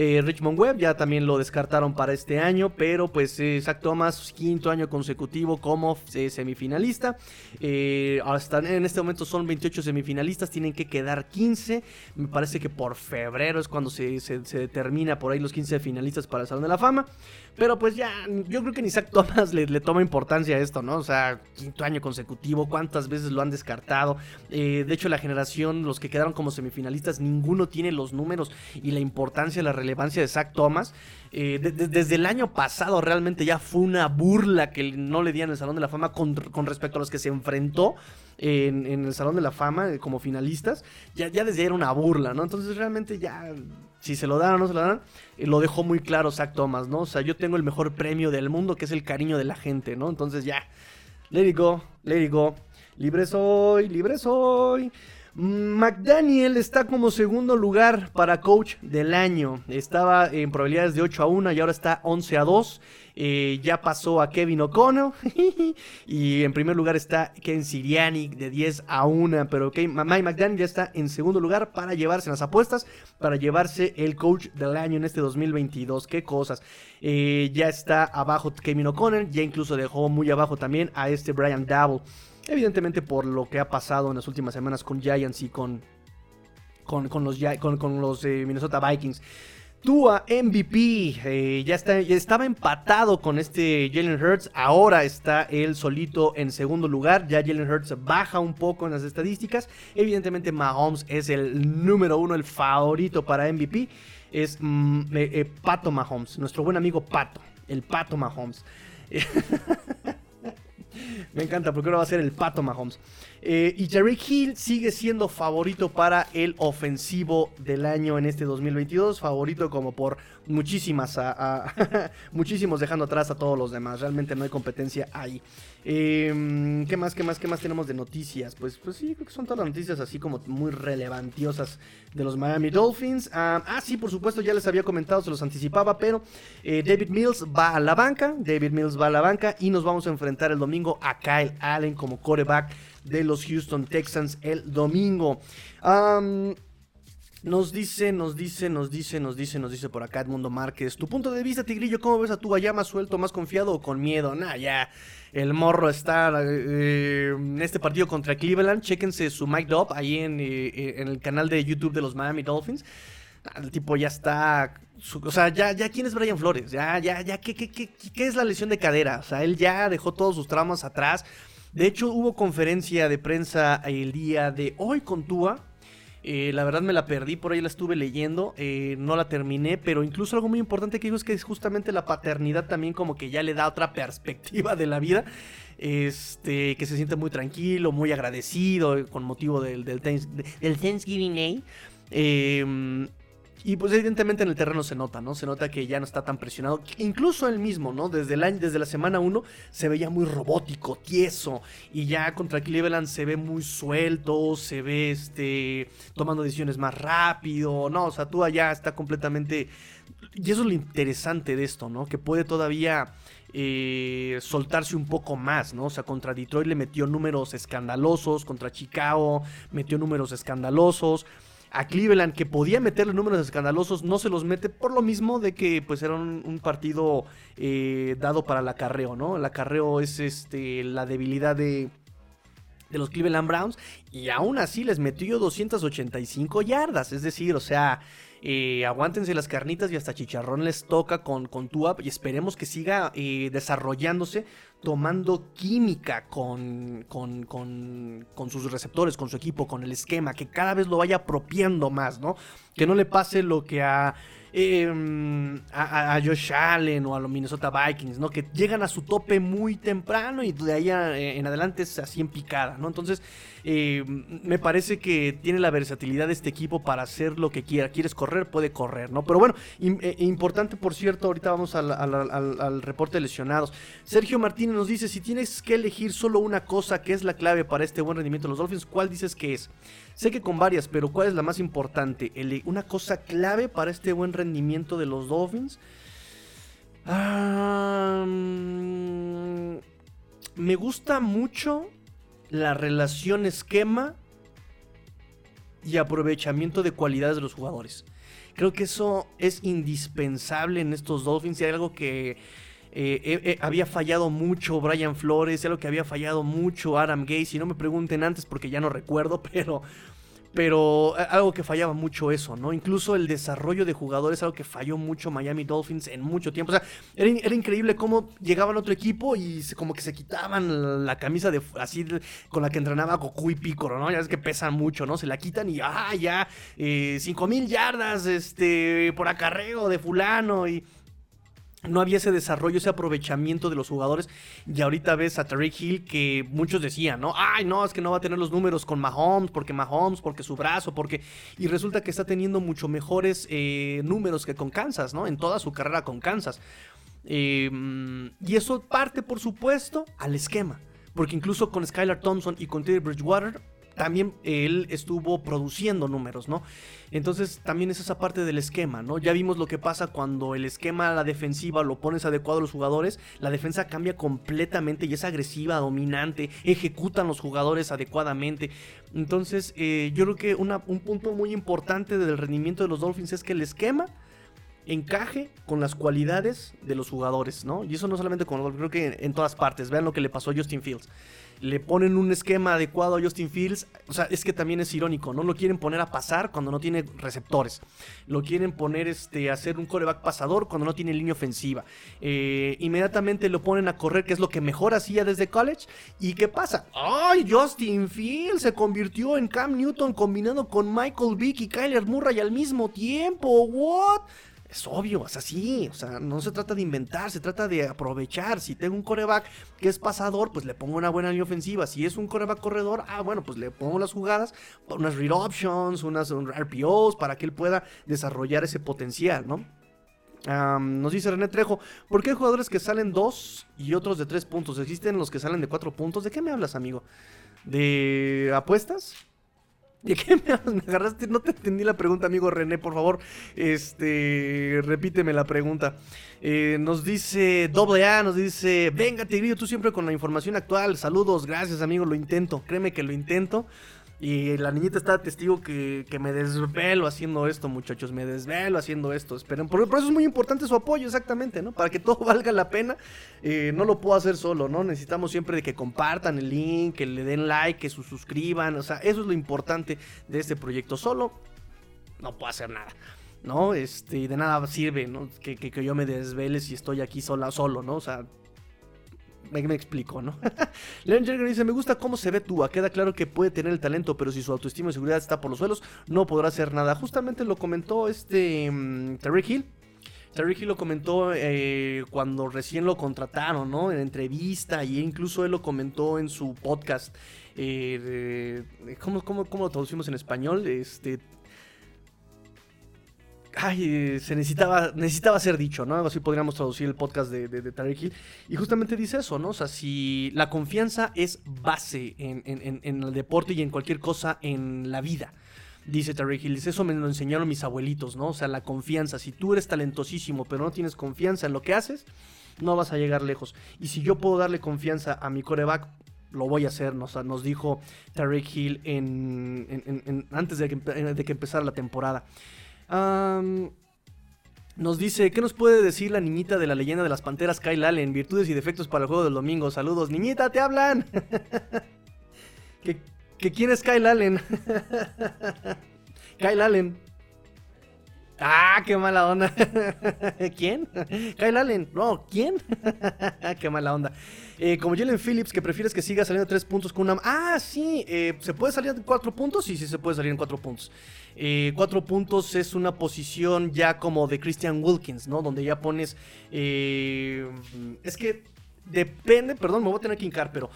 Eh, Richmond Webb ya también lo descartaron para este año, pero pues eh, Zach Thomas, quinto año consecutivo como eh, semifinalista. hasta en este momento son 28 semifinalistas, tienen que quedar 15. Me parece que por febrero es cuando se, determina por ahí los 15 finalistas para el Salón de la Fama. Pero pues ya, yo creo que ni Zach Thomas le, toma importancia a esto, ¿no? O sea, quinto año consecutivo, cuántas veces lo han descartado. de hecho, la generación, los que quedaron como semifinalistas, ninguno tiene los números y la importancia, la relevancia relevancia de Zach Thomas. Eh, desde el año pasado realmente ya fue una burla que no le dieron el Salón de la Fama con, respecto a los que se enfrentó en, el Salón de la Fama eh, como finalistas. Ya, ya desde ahí era una burla, ¿no? Entonces realmente ya, si se lo dan o no se lo dan, eh, lo dejó muy claro Zach Thomas, ¿no? O sea, yo tengo el mejor premio del mundo que es el cariño de la gente, ¿no? Entonces ya, let it go, let it go. Libre soy, libre soy. McDaniel está como segundo lugar para coach del año. Estaba en probabilidades de 8 a 1 y ahora está 11 a 2. Eh, ya pasó a Kevin O'Connell. y en primer lugar está Ken Siriani de 10 a 1. Pero Mike McDaniel ya está en segundo lugar para llevarse las apuestas. Para llevarse el coach del año en este 2022. Qué cosas. Eh, ya está abajo Kevin O'Connell. Ya incluso dejó muy abajo también a este Brian Double. Evidentemente por lo que ha pasado en las últimas semanas con Giants y con, con, los, con, los eh, Minnesota Vikings. Tua MVP, eh, ya estaba empatado con este Jalen Hurts, ahora está él solito en segundo lugar, ya Jalen Hurts baja un poco en las estadísticas, evidentemente Mahomes es el número uno, el favorito para MVP, es mm, eh, Pato Mahomes, nuestro buen amigo Pato, el Pato Mahomes. Me encanta porque ahora va a ser el pato Mahomes. Eh, y Jerry Hill sigue siendo favorito para el ofensivo del año en este 2022. Favorito como por muchísimas, muchísimos dejando atrás a todos los demás. Realmente no hay competencia ahí. Em, ¿Qué más, qué más, qué más tenemos de noticias? Pues, pues sí, creo que son todas las noticias así como muy relevantiosas de los Miami Dolphins. ah, sí, por supuesto, ya les había comentado, se los anticipaba, pero eh, David Mills va a la banca. David Mills va a la banca y nos vamos a enfrentar el domingo a Kyle Allen como coreback de los Houston Texans el domingo. nos dice, nos dice, nos dice, nos dice, nos dice por acá Edmundo Márquez. Tu punto de vista, Tigrillo, ¿cómo ves a tu allá más suelto, más confiado o con miedo? Nah, ya. El morro está eh, en este partido contra Cleveland. Chéquense su mic up ahí en, eh, en, el canal de YouTube de los Miami Dolphins. El tipo ya está. o sea, ya, ya, ¿quién es Brian Flores? Ya, ya, ya, ¿qué, qué, qué, qué es la lesión de cadera? O sea, él ya dejó todos sus traumas atrás. De hecho, hubo conferencia de prensa el día de hoy con Tua. Eh, la verdad me la perdí, por ahí la estuve leyendo, eh, no la terminé, pero incluso algo muy importante que dijo es que es justamente la paternidad también como que ya le da otra perspectiva de la vida, este, que se siente muy tranquilo, muy agradecido con motivo del, del, Thanksgiving Day. Eh, y pues evidentemente en el terreno se nota, ¿no? Se nota que ya no está tan presionado. Incluso él mismo, ¿no? Desde, el desde la semana 1 se veía muy robótico, tieso. Y ya contra Cleveland se ve muy suelto, se ve este, tomando decisiones más rápido. No, o sea, tú allá está completamente... Y eso es lo interesante de esto, ¿no? Que puede todavía... Eh, soltarse un poco más, ¿no? O sea, contra Detroit le metió números escandalosos, contra Chicago metió números escandalosos a Cleveland, que podía meterle números escandalosos, no se los mete por lo mismo de que pues era un, partido eh, dado para el acarreo, ¿no? El acarreo es este, la debilidad de, de los Cleveland Browns y aún así les metió 285 yardas. Es decir, o sea, eh, aguántense las carnitas y hasta chicharrón les toca con, con Tua y esperemos que siga eh, desarrollándose tomando química con, con, con, con, sus receptores, con su equipo, con el esquema, que cada vez lo vaya apropiando más, ¿no? Que no le pase lo que a Em, a, Josh Allen o a los Minnesota Vikings, ¿no? Que llegan a su tope muy temprano y de ahí en adelante es así en picada, ¿no? Entonces, eh, me parece que tiene la versatilidad de este equipo para hacer lo que quiera. Quieres correr, puede correr, ¿no? Pero bueno, eh, importante, por cierto, ahorita vamos al, al, reporte de lesionados. Sergio Martínez nos dice, si tienes que elegir solo una cosa que es la clave para este buen rendimiento de los Dolphins, ¿cuál dices que es? Sé que con varias, pero ¿cuál es la más importante? una cosa clave para este buen rendimiento de los Dolphins. me gusta mucho la relación esquema y aprovechamiento de cualidades de los jugadores. Creo que eso es indispensable en estos Dolphins y hay algo que eh, había fallado mucho Brian Flores, algo que había fallado mucho Adam Gates. Y no me pregunten antes porque ya no recuerdo, pero pero eh, algo que fallaba mucho eso, ¿no? Incluso el desarrollo de jugadores, algo que falló mucho Miami Dolphins en mucho tiempo. O sea, era, increíble cómo llegaban otro equipo y como que se quitaban la camisa de así con la que entrenaba Goku y Piccolo, ¿no? Ya es que pesan mucho, ¿no? Se la quitan y, ah, ya, eh, 5000 yardas, este, por acarreo de fulano y no había ese desarrollo, ese aprovechamiento de los jugadores. Y ahorita ves a Tariq Hill que muchos decían, ¿no? Ay, no, es que no va a tener los números con Mahomes, porque Mahomes, porque su brazo, porque. Y resulta que está teniendo mucho mejores eh, números que con Kansas, ¿no? En toda su carrera con Kansas. Em, y eso parte, por supuesto, al esquema. Porque incluso con Skylar Thompson y con Teddy Bridgewater también él estuvo produciendo números, ¿no? Entonces también es esa parte del esquema, ¿no? Ya vimos lo que pasa cuando el esquema, la defensiva, lo pones adecuado a los jugadores, la defensa cambia completamente y es agresiva, dominante, ejecutan los jugadores adecuadamente. Entonces eh, yo creo que un punto muy importante del rendimiento de los Dolphins es que el esquema encaje con las cualidades de los jugadores, ¿no? Y eso no solamente con los creo que en todas partes. Vean lo que le pasó a Justin Fields le ponen un esquema adecuado a Justin Fields. O sea, es que también es irónico, no lo quieren poner a pasar cuando no tiene receptores. Lo quieren poner este, a hacer un coreback pasador cuando no tiene línea ofensiva. Eh, inmediatamente lo ponen a correr, que es lo que mejor hacía desde college. ¿Y qué pasa? ¡Ay! Justin Fields se convirtió en Cam Newton combinando con Michael Vick y Kyler Murray al mismo tiempo. ¿What? Es obvio, es así. O sea, no se trata de inventar, se trata de aprovechar. Si tengo un coreback que es pasador, pues le pongo una buena línea ofensiva. Si es un coreback corredor, ah, bueno, pues le pongo las jugadas, unas read options, unas RPOs, para que él pueda desarrollar ese potencial, ¿no? nos dice René Trejo, ¿por qué hay jugadores que salen dos y otros de tres puntos? ¿Existen los que salen de cuatro puntos? ¿De qué me hablas, amigo? ¿De apuestas? ¿De qué me agarraste? No te entendí la pregunta, amigo René, por favor. Este, repíteme la pregunta. Eh, nos dice doble A, nos dice, venga, Tigrillo, tú siempre con la información actual. Saludos, gracias, amigo, lo intento. Créeme que lo intento. Y la niñita está testigo que, me desvelo haciendo esto, muchachos. Me desvelo haciendo esto. Esperen. Por, eso es muy importante su apoyo, exactamente, ¿no? Para que todo valga la pena. Eh, no lo puedo hacer solo, ¿no? Necesitamos siempre de que compartan el link, que le den like, que se suscriban. O sea, eso es lo importante de este proyecto. Solo no puedo hacer nada. ¿no? Este, de nada sirve, ¿no? Que, que, que, yo me desvele si estoy aquí sola, solo, ¿no? O sea, me, explico, ¿no? Leon Jagger dice, me gusta cómo se ve Tua, queda claro que puede tener el talento, pero si su autoestima y seguridad está por los suelos, no podrá hacer nada. Justamente lo comentó este um, Hill. Terry Hill lo comentó eh, cuando recién lo contrataron, ¿no? En entrevista, y incluso él lo comentó en su podcast. Eh, ¿cómo, cómo, cómo, lo traducimos en español? Este, ay, se necesitaba, necesitaba ser dicho, ¿no? Algo así podríamos traducir el podcast de, de, Hill. Y justamente dice eso, ¿no? O sea, si la confianza es base en, el deporte y en cualquier cosa en la vida. Dice Tarek Hill, eso me lo enseñaron mis abuelitos, ¿no? O sea, la confianza. Si tú eres talentosísimo, pero no tienes confianza en lo que haces, no vas a llegar lejos. Y si yo puedo darle confianza a mi coreback, lo voy a hacer, nos, nos dijo Tarek Hill en, antes de que, de que empezara la temporada nos dice, ¿qué nos puede decir la niñita de la leyenda de las panteras Kyle Allen? Virtudes y defectos para el juego del domingo. Saludos, niñita, te hablan. que, quién es Kyle Allen. Kyle Allen. Ah, qué mala onda. ¿Quién? Kyle Allen. No, ¿quién? qué mala onda. Eh, como Jalen Phillips, que prefieres que siga saliendo tres puntos con una. Ah, sí. Eh, ¿Se puede salir en cuatro puntos? Sí, sí, se puede salir en cuatro puntos. Eh, cuatro puntos es una posición ya como de Christian Wilkins, ¿no? Donde ya pones. es que depende, perdón, me voy a tener que hincar, pero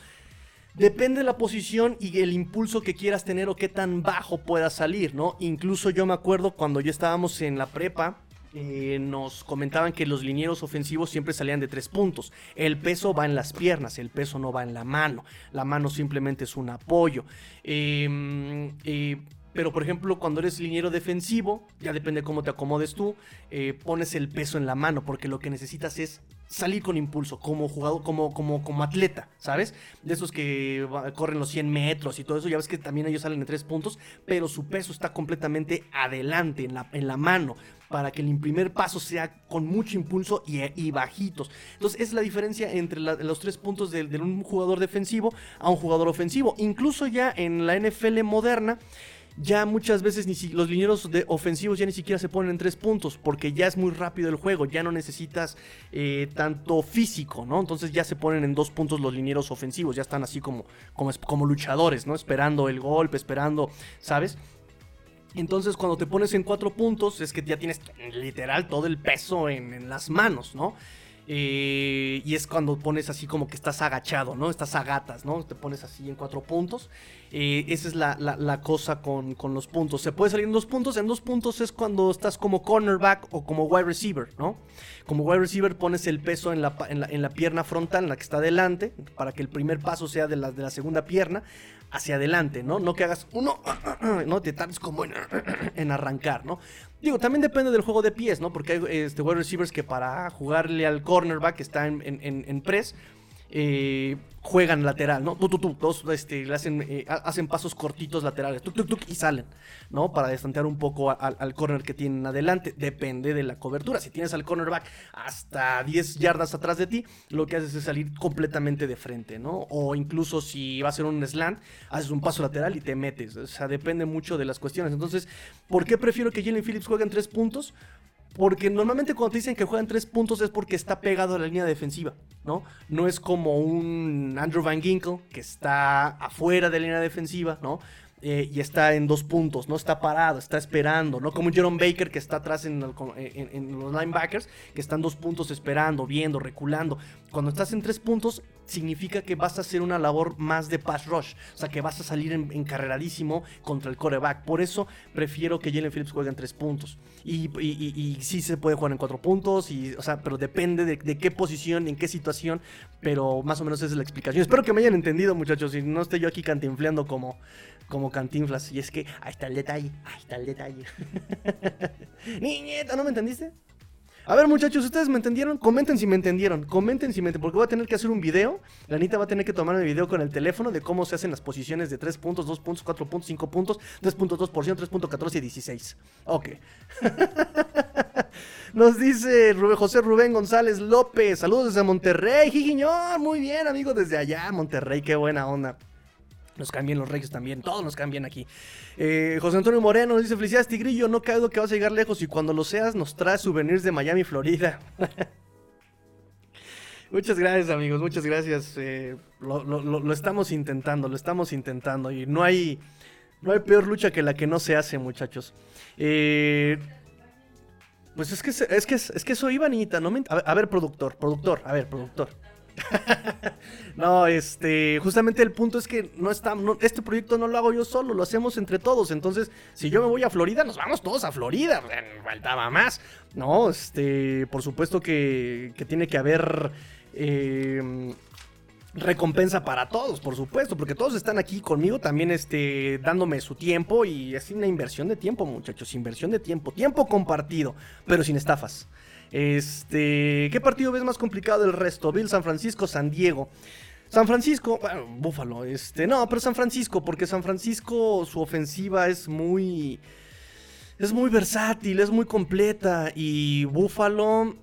Depende de la posición y el impulso que quieras tener o qué tan bajo puedas salir, ¿no? Incluso yo me acuerdo cuando ya estábamos en la prepa, eh, nos comentaban que los linieros ofensivos siempre salían de tres puntos. El peso va en las piernas, el peso no va en la mano. La mano simplemente es un apoyo. Em, eh, pero por ejemplo, cuando eres liniero defensivo, ya depende cómo te acomodes tú, eh, pones el peso en la mano, porque lo que necesitas es salir con impulso, como jugador, como, como, como atleta, ¿sabes? De esos que corren los 100 metros y todo eso, ya ves que también ellos salen de tres puntos, pero su peso está completamente adelante, en la, en la mano, para que el primer paso sea con mucho impulso y, bajitos. Entonces, es la diferencia entre los tres puntos de, un jugador defensivo a un jugador ofensivo. Incluso ya en la NFL moderna, ya muchas veces los linieros de ofensivos ya ni siquiera se ponen en tres puntos porque ya es muy rápido el juego, ya no necesitas eh, tanto físico, ¿no? Entonces ya se ponen en dos puntos los linieros ofensivos, ya están así como, como luchadores, ¿no? Esperando el golpe, esperando, ¿sabes? Entonces cuando te pones en cuatro puntos es que ya tienes literal todo el peso en, las manos, ¿no? Eh, y es cuando pones así como que estás agachado, ¿no? Estás a gatas, ¿no? Te pones así en cuatro puntos. Eh, esa es la, cosa con, los puntos. Se puede salir en dos puntos. En dos puntos es cuando estás como cornerback o como wide receiver, ¿no? Como wide receiver pones el peso en la, pierna frontal, en la que está delante, para que el primer paso sea de la, de la segunda pierna hacia adelante, ¿no? No que hagas uno, no te tardes como en, arrancar, ¿no? Digo, también depende del juego de pies, ¿no? Porque hay este, wide receivers que para jugarle al cornerback está en, en, en press, eh, juegan lateral, ¿no? Tú, tú, tú, todos este, hacen, eh, hacen pasos cortitos laterales, tuk, tuk, tuk, y salen, ¿no? Para destantear un poco al corner que tienen adelante. Depende de la cobertura. Si tienes al cornerback hasta 10 yardas atrás de ti, lo que haces es salir completamente de frente, ¿no? O incluso si va a ser un slant, haces un paso lateral y te metes. O sea, depende mucho de las cuestiones. Entonces, ¿por qué prefiero que Jalen Phillips juegue en tres puntos? Porque normalmente cuando te dicen que juegan tres puntos es porque está pegado a la línea defensiva, ¿no? No es como un Andrew Van Ginkle que está afuera de la línea defensiva, ¿no? Eh, y está en dos puntos, no está parado, está esperando, no como Jerome Baker que está atrás en, en, los linebackers, que están dos puntos esperando, viendo, reculando. Cuando estás en tres puntos, significa que vas a hacer una labor más de pass rush, o sea que vas a salir encarreradísimo contra el coreback. Por eso prefiero que Jalen Phillips juegue en tres puntos. Y, sí se puede jugar en cuatro puntos, o sea, pero depende de, de, qué posición, en qué situación, pero más o menos esa es la explicación. Espero que me hayan entendido, muchachos, y no esté yo aquí cantinfleando como, como cantinflas. Y es que ahí está el detalle, ahí está el detalle. Niñeta, ¿no me entendiste? A ver, muchachos, ¿ustedes me entendieron? Comenten si me entendieron. Comenten si me entendieron. Porque voy a tener que hacer un video. La Anita va a tener que tomar el video con el teléfono de cómo se hacen las posiciones de 3 puntos, 2 puntos, 4 puntos, 5 puntos, 3.2%, 3.14 y 16. Ok. Nos dice José Rubén González López. Saludos desde Monterrey, Jijiñón. Muy bien, amigo, desde allá, Monterrey. Qué buena onda. Nos cambian los reyes también, todos nos cambian aquí. Eh, José Antonio Moreno nos dice: Felicidades, Tigrillo. No cago que vas a llegar lejos y cuando lo seas, nos traes souvenirs de Miami, Florida. muchas gracias, amigos, muchas gracias. Eh, lo, estamos intentando, lo estamos intentando. Y no hay, no hay peor lucha que la que no se hace, muchachos. Eh, pues es que, es que, es que soy Ivanita, ¿no? a ver, productor, productor, a ver, productor. no, este, justamente el punto es que no este proyecto no lo hago yo solo, lo hacemos entre todos. Entonces, si yo me voy a Florida, nos vamos todos a Florida. faltaba más. No, este, por supuesto que, que tiene que haber em, recompensa para todos, por supuesto, porque todos están aquí conmigo también, este, dándome su tiempo y es una inversión de tiempo, muchachos, inversión de tiempo, tiempo compartido, pero sin estafas. Este, ¿qué partido ves más complicado del resto? Bill, San Francisco, San Diego. San Francisco, bueno, Búfalo, este, no, pero San Francisco, porque San Francisco su ofensiva es muy es muy versátil, es muy completa y Búfalo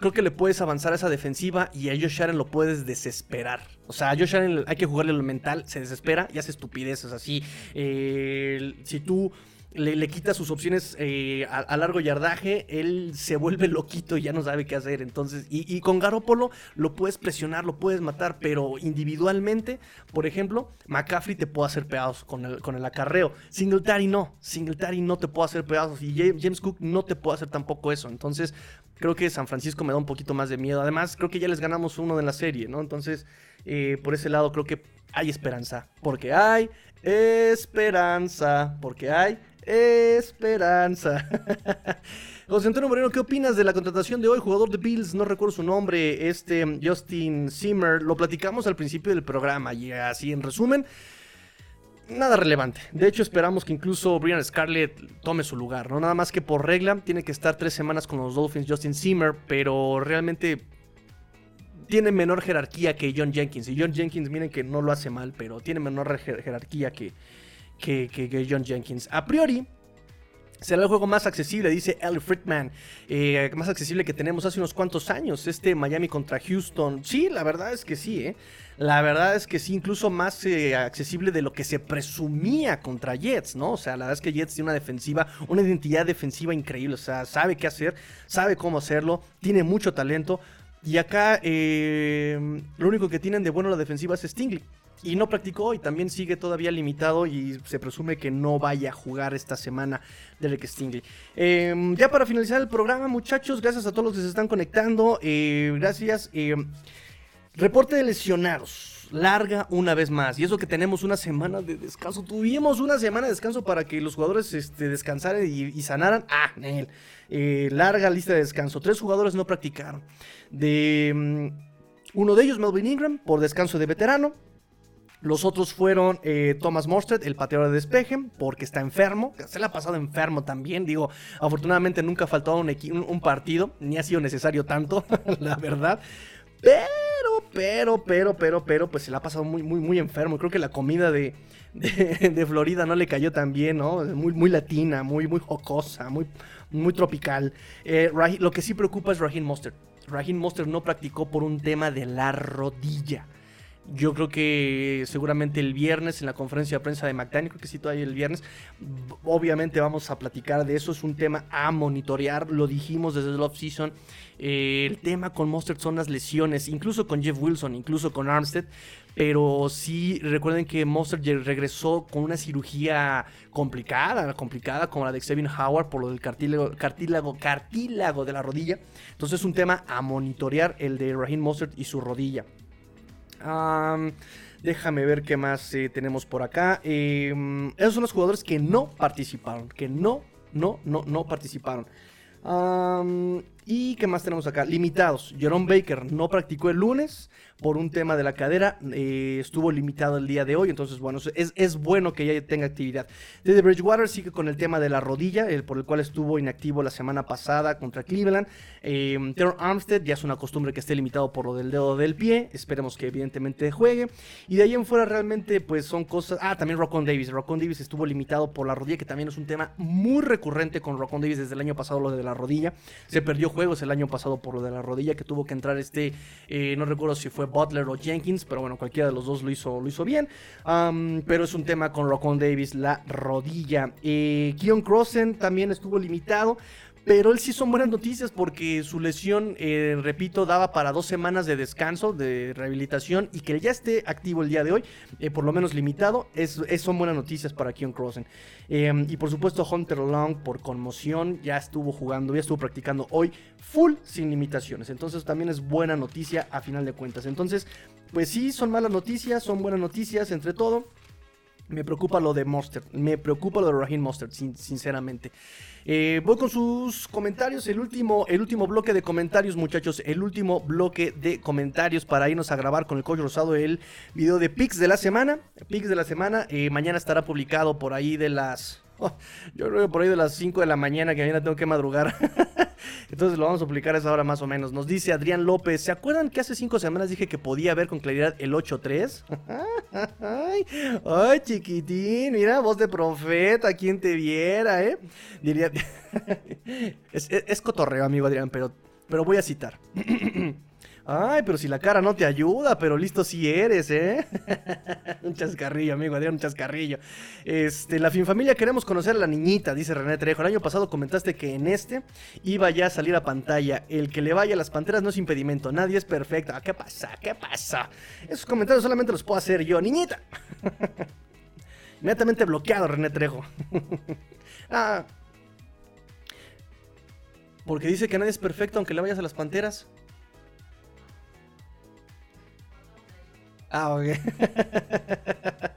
creo que le puedes avanzar a esa defensiva y a Josh Allen lo puedes desesperar. O sea, a Josh Allen hay que jugarle lo mental, se desespera y hace estupideces así. Eh, si tú le, quita sus opciones eh, a, largo yardaje, él se vuelve loquito y ya no sabe qué hacer. Entonces, y, con Garópolo lo puedes presionar, lo puedes matar, pero individualmente, por ejemplo, McCaffrey te puede hacer pedazos con el, con el acarreo. Singletary no, Singletary no te puede hacer pedazos y James Cook no te puede hacer tampoco eso. Entonces, creo que San Francisco me da un poquito más de miedo. Además, creo que ya les ganamos uno de la serie, ¿no? Entonces, eh, por ese lado creo que hay esperanza, porque hay esperanza, porque hay esperanza. José Antonio Moreno, ¿qué opinas de la contratación de hoy? Jugador de Bills, no recuerdo su nombre, este Justin Zimmer. Lo platicamos al principio del programa y así en resumen, nada relevante. De hecho, esperamos que incluso Brian Scarlett tome su lugar, ¿no? Nada más que por regla tiene que estar tres semanas con los Dolphins Justin Zimmer, pero realmente tiene menor jerarquía que John Jenkins. Y John Jenkins, miren que no lo hace mal, pero tiene menor jerarquía que, que, John Jenkins. A priori, Será el juego más accesible, dice Ellie Friedman. Eh, más accesible que tenemos hace unos cuantos años. Este Miami contra Houston. Sí, la verdad es que sí, ¿eh? La verdad es que sí, incluso más eh, accesible de lo que se presumía contra Jets, ¿no? O sea, la verdad es que Jets tiene una defensiva, una identidad defensiva increíble. O sea, sabe qué hacer, sabe cómo hacerlo, tiene mucho talento. Y acá eh, lo único que tienen de bueno la defensiva es Stingley y no practicó y también sigue todavía limitado y se presume que no vaya a jugar esta semana Derek Stingley. Em, ya para finalizar el programa, muchachos, gracias a todos los que se están conectando. Eh, gracias. Em, reporte de lesionados. Larga una vez más. Y eso que tenemos una semana de descanso. Tuvimos una semana de descanso para que los jugadores este, descansaran y, sanaran. Ah, eh, larga lista de descanso. Tres jugadores no practicaron. De, em, uno de ellos, Melvin Ingram, por descanso de veterano. Los otros fueron eh, Thomas Mostert, el pateador de despeje, porque está enfermo. Se le ha pasado enfermo también. Digo, afortunadamente nunca ha faltado un, partido, ni ha sido necesario tanto, la verdad. Pero, pero, pero, pero, pero, pues se le ha pasado muy, muy, muy enfermo. Creo que la comida de, de, Florida no le cayó tan bien, ¿no? Muy, muy latina, muy, muy jocosa, muy, muy tropical. Eh, lo que sí preocupa es Raheem Mostert. Raheem Mostert no practicó por un tema de la rodilla. Yo creo que seguramente el viernes en la conferencia de prensa de McDaniel, creo que sí todavía el viernes, obviamente vamos a platicar de eso, es un tema a monitorear, lo dijimos desde el off-season, eh, el tema con Monster son las lesiones, incluso con Jeff Wilson, incluso con Armstead, pero sí recuerden que Monster regresó con una cirugía complicada, complicada como la de Xavier Howard por lo del cartílago, cartílago, cartílago de la rodilla, entonces es un tema a monitorear el de Raheem Mostert y su rodilla déjame ver qué más eh, tenemos por acá. Em, esos son los jugadores que no participaron. Que no, no, no, no participaron. ¿Y qué más tenemos acá? Limitados. Jerome Baker no practicó el lunes por un tema de la cadera. Eh, estuvo limitado el día de hoy. Entonces, bueno, es, es, bueno que ya tenga actividad. Desde Bridgewater sigue con el tema de la rodilla, el, por el cual estuvo inactivo la semana pasada contra Cleveland. Eh, Armstead ya es una costumbre que esté limitado por lo del dedo del pie. Esperemos que evidentemente juegue. Y de ahí en fuera realmente pues son cosas... Ah, también Rockon Davis. Rockon Davis estuvo limitado por la rodilla, que también es un tema muy recurrente con Rockon Davis desde el año pasado, lo de la rodilla. Se perdió juegos el año pasado por lo de la rodilla, que tuvo que entrar este... Eh, no recuerdo si fue Butler o Jenkins, pero bueno, cualquiera de los dos lo hizo, lo hizo bien. pero es un tema con Rockon Davis, la rodilla. Eh, Keon Crossen también estuvo limitado. Pero él sí son buenas noticias porque su lesión, eh, repito, daba para dos semanas de descanso, de rehabilitación y que ya esté activo el día de hoy, eh, por lo menos limitado, es, son buenas noticias para Keon Crossen. Em, y por supuesto Hunter Long por conmoción ya estuvo jugando, ya estuvo practicando hoy full sin limitaciones. Entonces también es buena noticia a final de cuentas. Entonces, pues sí, son malas noticias, son buenas noticias entre todo. Me preocupa lo de Monster, me preocupa lo de Raheem Monster, sinceramente. Eh, voy con sus comentarios, el último, el último bloque de comentarios, muchachos, el último bloque de comentarios para irnos a grabar con el coach rosado el video de Pix de la semana. Pix de la semana, eh, mañana estará publicado por ahí de las yo creo que por ahí de las 5 de la mañana que mañana tengo que madrugar. Entonces lo vamos a publicar a esa hora más o menos. Nos dice Adrián López, ¿se acuerdan que hace 5 semanas dije que podía ver con claridad el 8-3? ay, ay, chiquitín, mira, voz de profeta, quien te viera, ¿eh? Diría... es, es, cotorreo, amigo Adrián, pero pero voy a citar. Ay, pero si la cara no te ayuda, pero listo si eres, ¿eh? un chascarrillo, amigo, Adrián, un chascarrillo. Este, la Finfamilia queremos conocer a la niñita, dice René Trejo. El año pasado comentaste que en este iba ya a salir a pantalla. El que le vaya a las panteras no es impedimento, nadie es perfecto. Ah, ¿Qué pasa? ¿Qué pasa? Esos comentarios solamente los puedo hacer yo, niñita. Inmediatamente bloqueado, René Trejo. ah. Porque dice que nadie es perfecto aunque le vayas a las panteras. Ah, ok.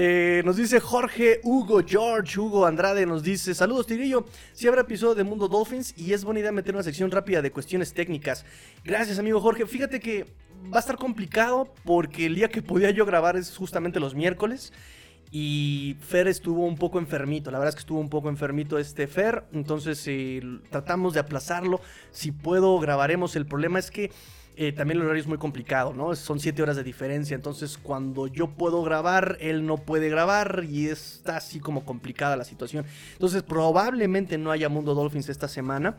Eh, nos dice Jorge Hugo George Hugo Andrade. Nos dice: Saludos, Tigrillo. Si habrá episodio de Mundo Dolphins y es buena idea meter una sección rápida de cuestiones técnicas. Gracias, amigo Jorge. Fíjate que va a estar complicado porque el día que podía yo grabar es justamente los miércoles. Y Fer estuvo un poco enfermito, la verdad es que estuvo un poco enfermito este Fer, entonces eh, tratamos de aplazarlo, si puedo grabaremos, el problema es que eh, también el horario es muy complicado, ¿no? Son 7 horas de diferencia, entonces cuando yo puedo grabar, él no puede grabar y está así como complicada la situación. Entonces probablemente no haya Mundo Dolphins esta semana.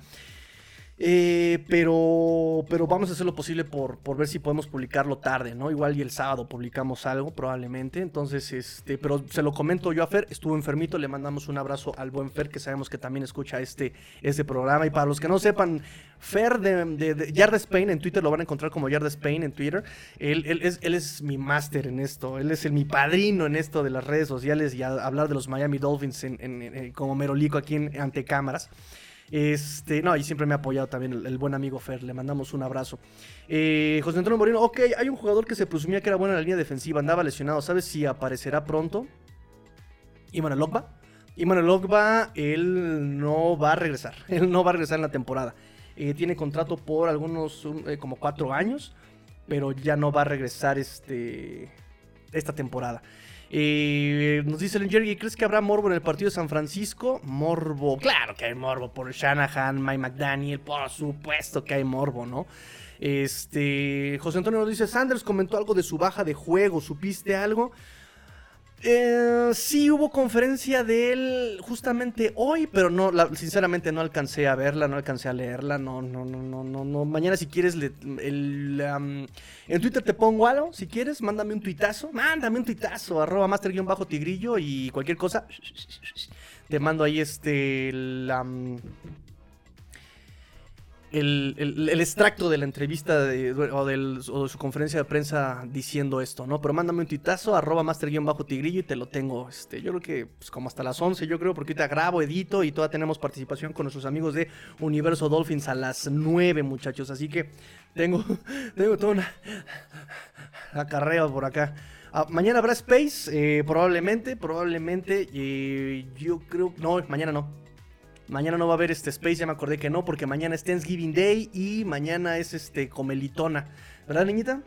Eh, pero, pero vamos a hacer lo posible por, por ver si podemos publicarlo tarde, ¿no? Igual y el sábado publicamos algo, probablemente. Entonces, este, pero se lo comento yo a Fer, estuvo enfermito, le mandamos un abrazo al buen Fer, que sabemos que también escucha este, este programa. Y para los que no sepan, Fer de, de, Yard Spain en Twitter lo van a encontrar como Yard Spain en Twitter. Él, es, él es mi máster en esto, él es el, mi padrino en esto de las redes sociales y hablar de los Miami Dolphins en, como merolico aquí ante cámaras. Este, no, y siempre me ha apoyado también el, buen amigo Fer, le mandamos un abrazo. Eh, José Antonio Moreno, ok, hay un jugador que se presumía que era bueno en la línea defensiva, andaba lesionado, ¿sabes si aparecerá pronto? Iman Ogba. Iman Ogba, él no va a regresar, él no va a regresar en la temporada. Eh, tiene contrato por algunos, eh, como cuatro años, pero ya no va a regresar este, esta temporada. Eh, nos dice el Jerry, ¿crees que habrá morbo en el partido de San Francisco? Morbo, claro que hay morbo por Shanahan, Mike McDaniel, por supuesto que hay morbo, ¿no? Este, José Antonio nos dice, Sanders comentó algo de su baja de juego, ¿supiste algo? Eh, sí hubo conferencia de él justamente hoy, pero no, sinceramente no alcancé a verla, no alcancé a leerla, no, no, no, no, no. Mañana si quieres, el, en Twitter te pongo algo, si quieres, mándame un tuitazo, mándame un tuitazo, arroba master-tigrillo y cualquier cosa, te mando ahí este, la el, extracto de la entrevista de, o, de su conferencia de prensa diciendo esto, ¿no? Pero mándame un tuitazo, arroba master-tigrillo y te lo tengo, este, yo creo que pues, como hasta las 11, yo creo, porque ahorita grabo, edito y todavía tenemos participación con nuestros amigos de Universo Dolphins a las 9, muchachos, así que tengo, tengo toda una acarreo por acá. Ah, mañana habrá Space, eh, probablemente, probablemente, eh, yo creo, no, mañana no, Mañana no va a haber este Space, ya me acordé que no, porque mañana es Thanksgiving Day y mañana es este Comelitona. ¿Verdad, niñita?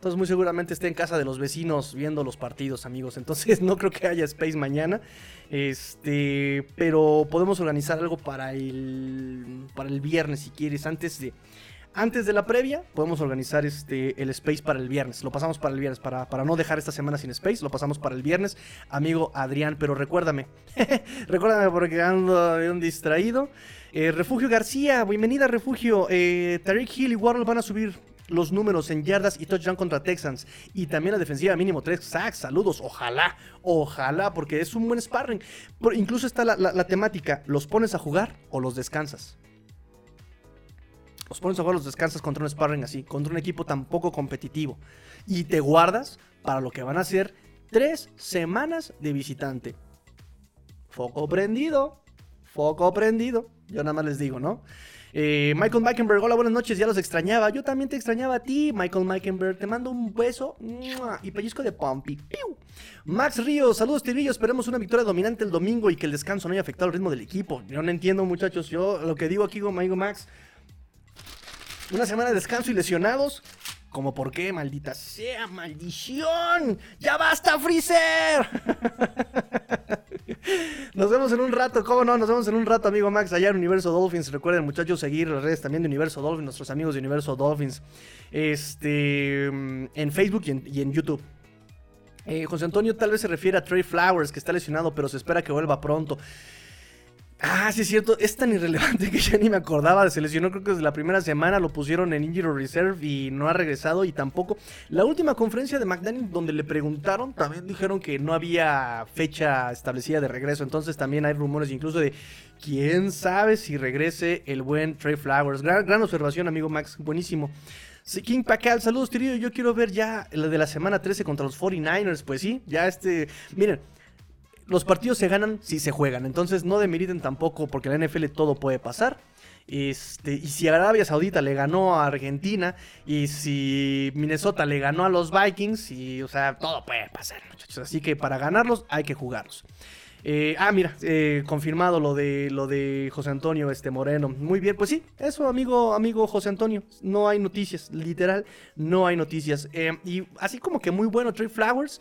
Entonces muy seguramente esté en casa de los vecinos viendo los partidos, amigos. Entonces no creo que haya Space mañana. Este, pero podemos organizar algo para el para el viernes si quieres antes de antes de la previa, podemos organizar este, el space para el viernes. Lo pasamos para el viernes, para, para no dejar esta semana sin space. Lo pasamos para el viernes, amigo Adrián. Pero recuérdame, recuérdame porque ando un distraído. Eh, Refugio García, bienvenida Refugio. Eh, Tariq Hill y Warhol van a subir los números en yardas y touchdown contra Texans. Y también la defensiva mínimo 3 sacks. Saludos. Ojalá, ojalá, porque es un buen sparring. incluso está la temática, ¿los pones a jugar o los descansas? Los pones a jugar, los descansas contra un sparring así, contra un equipo tan poco competitivo. Y te guardas para lo que van a ser tres semanas de visitante. Foco prendido, foco prendido. Yo nada más les digo, ¿no? Eh, Michael Meikenberg, hola, buenas noches, ya los extrañaba. Yo también te extrañaba a ti, Michael Meikenberg. Te mando un beso y pellizco de Pompi. Max Ríos, saludos, Tirillo. Esperemos una victoria dominante el domingo y que el descanso no haya afectado el ritmo del equipo. Yo no entiendo, muchachos. Yo lo que digo aquí, amigo Max, una semana de descanso y lesionados. ¿Cómo por qué? Maldita sea, maldición. ¡Ya basta, Freezer! Nos vemos en un rato, ¿cómo no? Nos vemos en un rato, amigo Max, allá en Universo Dolphins. Recuerden, muchachos, seguir las redes también de Universo Dolphins, nuestros amigos de Universo Dolphins. Este. En Facebook y en, YouTube. Eh, José Antonio tal vez se refiere a Trey Flowers, que está lesionado, pero se espera que vuelva pronto. Ah, sí es cierto, es tan irrelevante que ya ni me acordaba, se lesionó creo que desde la primera semana, lo pusieron en Injury Reserve y no ha regresado y tampoco. La última conferencia de McDaniel donde le preguntaron, también dijeron que no había fecha establecida de regreso, entonces también hay rumores incluso de quién sabe si regrese el buen Trey Flowers. Gran, gran observación, amigo Max, buenísimo. King Pacal, saludos, tío. Yo quiero ver ya la de la semana 13 contra los 49ers. Pues sí, ya este. Miren, los partidos se ganan si se juegan. Entonces no demeriten tampoco porque la NFL todo puede pasar. Este, y si Arabia Saudita le ganó a Argentina y si Minnesota le ganó a los Vikings, y, o sea, todo puede pasar, muchachos. Así que para ganarlos hay que jugarlos. Eh, ah, mira, eh, confirmado lo de lo de José Antonio este Moreno. Muy bien, pues sí, eso, amigo, amigo José Antonio. No hay noticias, literal, no hay noticias. Eh, y así como que muy bueno, Trey Flowers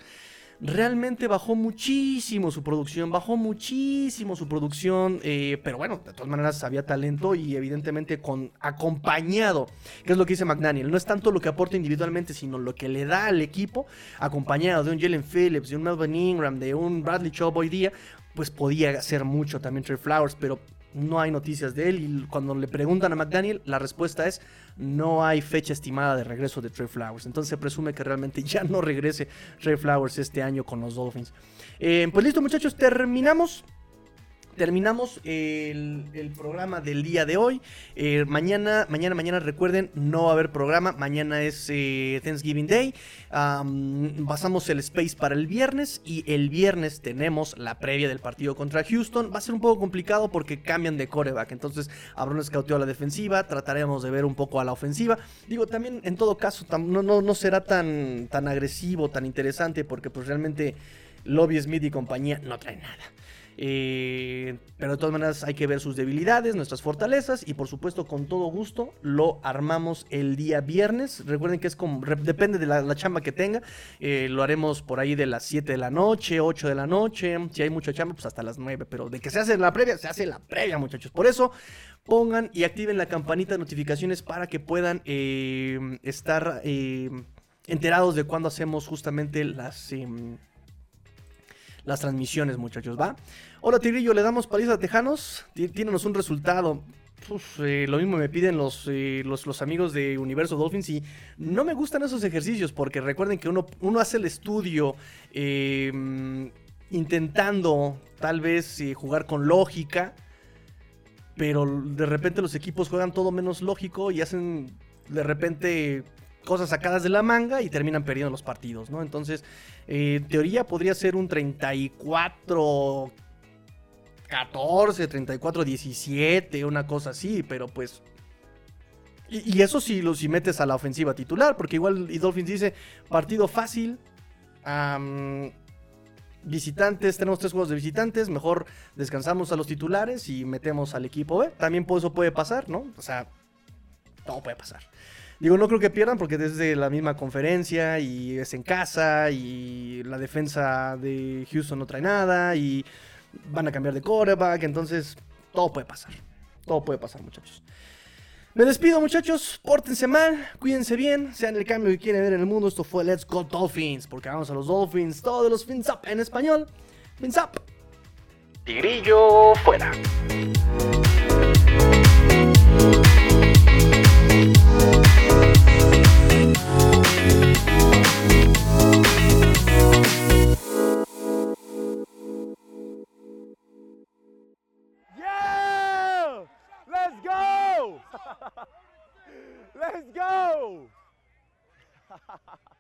realmente bajó muchísimo su producción, bajó muchísimo su producción, eh, pero bueno, de todas maneras había talento y evidentemente con acompañado, que es lo que dice McDaniel, no es tanto lo que aporta individualmente, sino lo que le da al equipo, acompañado de un Jalen Phillips, de un Melvin Ingram, de un Bradley Chubb hoy día, pues podía hacer mucho también Trey Flowers, pero no hay noticias de él y cuando le preguntan a McDaniel, la respuesta es no hay fecha estimada de regreso de Trey Flowers. Entonces se presume que realmente ya no regrese Trey Flowers este año con los Dolphins. Eh, pues listo muchachos, terminamos terminamos el, programa del día de hoy. Eh, mañana, mañana, mañana, recuerden, no va a haber programa. Mañana es eh, Thanksgiving Day. pasamos el space para el viernes. Y el viernes tenemos la previa del partido contra Houston. Va a ser un poco complicado porque cambian de coreback. Entonces habrá un escauteo a la defensiva. Trataremos de ver un poco a la ofensiva. Digo, también en todo caso, no, no, no será tan, tan agresivo, tan interesante. Porque pues realmente Lobby Smith y compañía no traen nada. Eh, pero de todas maneras hay que ver sus debilidades, nuestras fortalezas y por supuesto con todo gusto lo armamos el día viernes. Recuerden que es como, depende de la, chamba que tenga. Eh, lo haremos por ahí de las 7 de la noche, 8 de la noche. Si hay mucha chamba, pues hasta las 9. Pero de que se hace la previa, se hace la previa muchachos. Por eso pongan y activen la campanita de notificaciones para que puedan eh, estar enterados de cuando hacemos justamente las em, las transmisiones, muchachos, ¿va? Hola, Tigrillo, le damos paliza a Tejanos. Tínenos un resultado. Eh, lo mismo me piden eh, los, los, amigos de Universo Dolphins y no me gustan esos ejercicios porque recuerden que uno, uno hace el estudio em, intentando tal vez eh, jugar con lógica, pero de repente los equipos juegan todo menos lógico y hacen de repente cosas sacadas de la manga y terminan perdiendo los partidos, ¿no? Entonces, en teoría podría ser un 34 14, 34, 17, una cosa así, pero pues... Y, eso sí, lo, si metes a la ofensiva titular, porque igual y Dolphins dice, partido fácil, visitantes, tenemos tres juegos de visitantes, mejor descansamos a los titulares y metemos al equipo B. También eso puede pasar, ¿no? O sea, todo puede pasar. Digo, no creo que pierdan porque es de la misma conferencia y es en casa y la defensa de Houston no trae nada y van a cambiar de quarterback, entonces todo puede pasar. Todo puede pasar, muchachos. Me despido, muchachos. Pórtense mal, cuídense bien, sean el cambio que quieren ver en el mundo. Esto fue Let's Go Dolphins, porque vamos a los Dolphins, todos los fins up en español. Fins up. Tigrillo fuera. Let's go!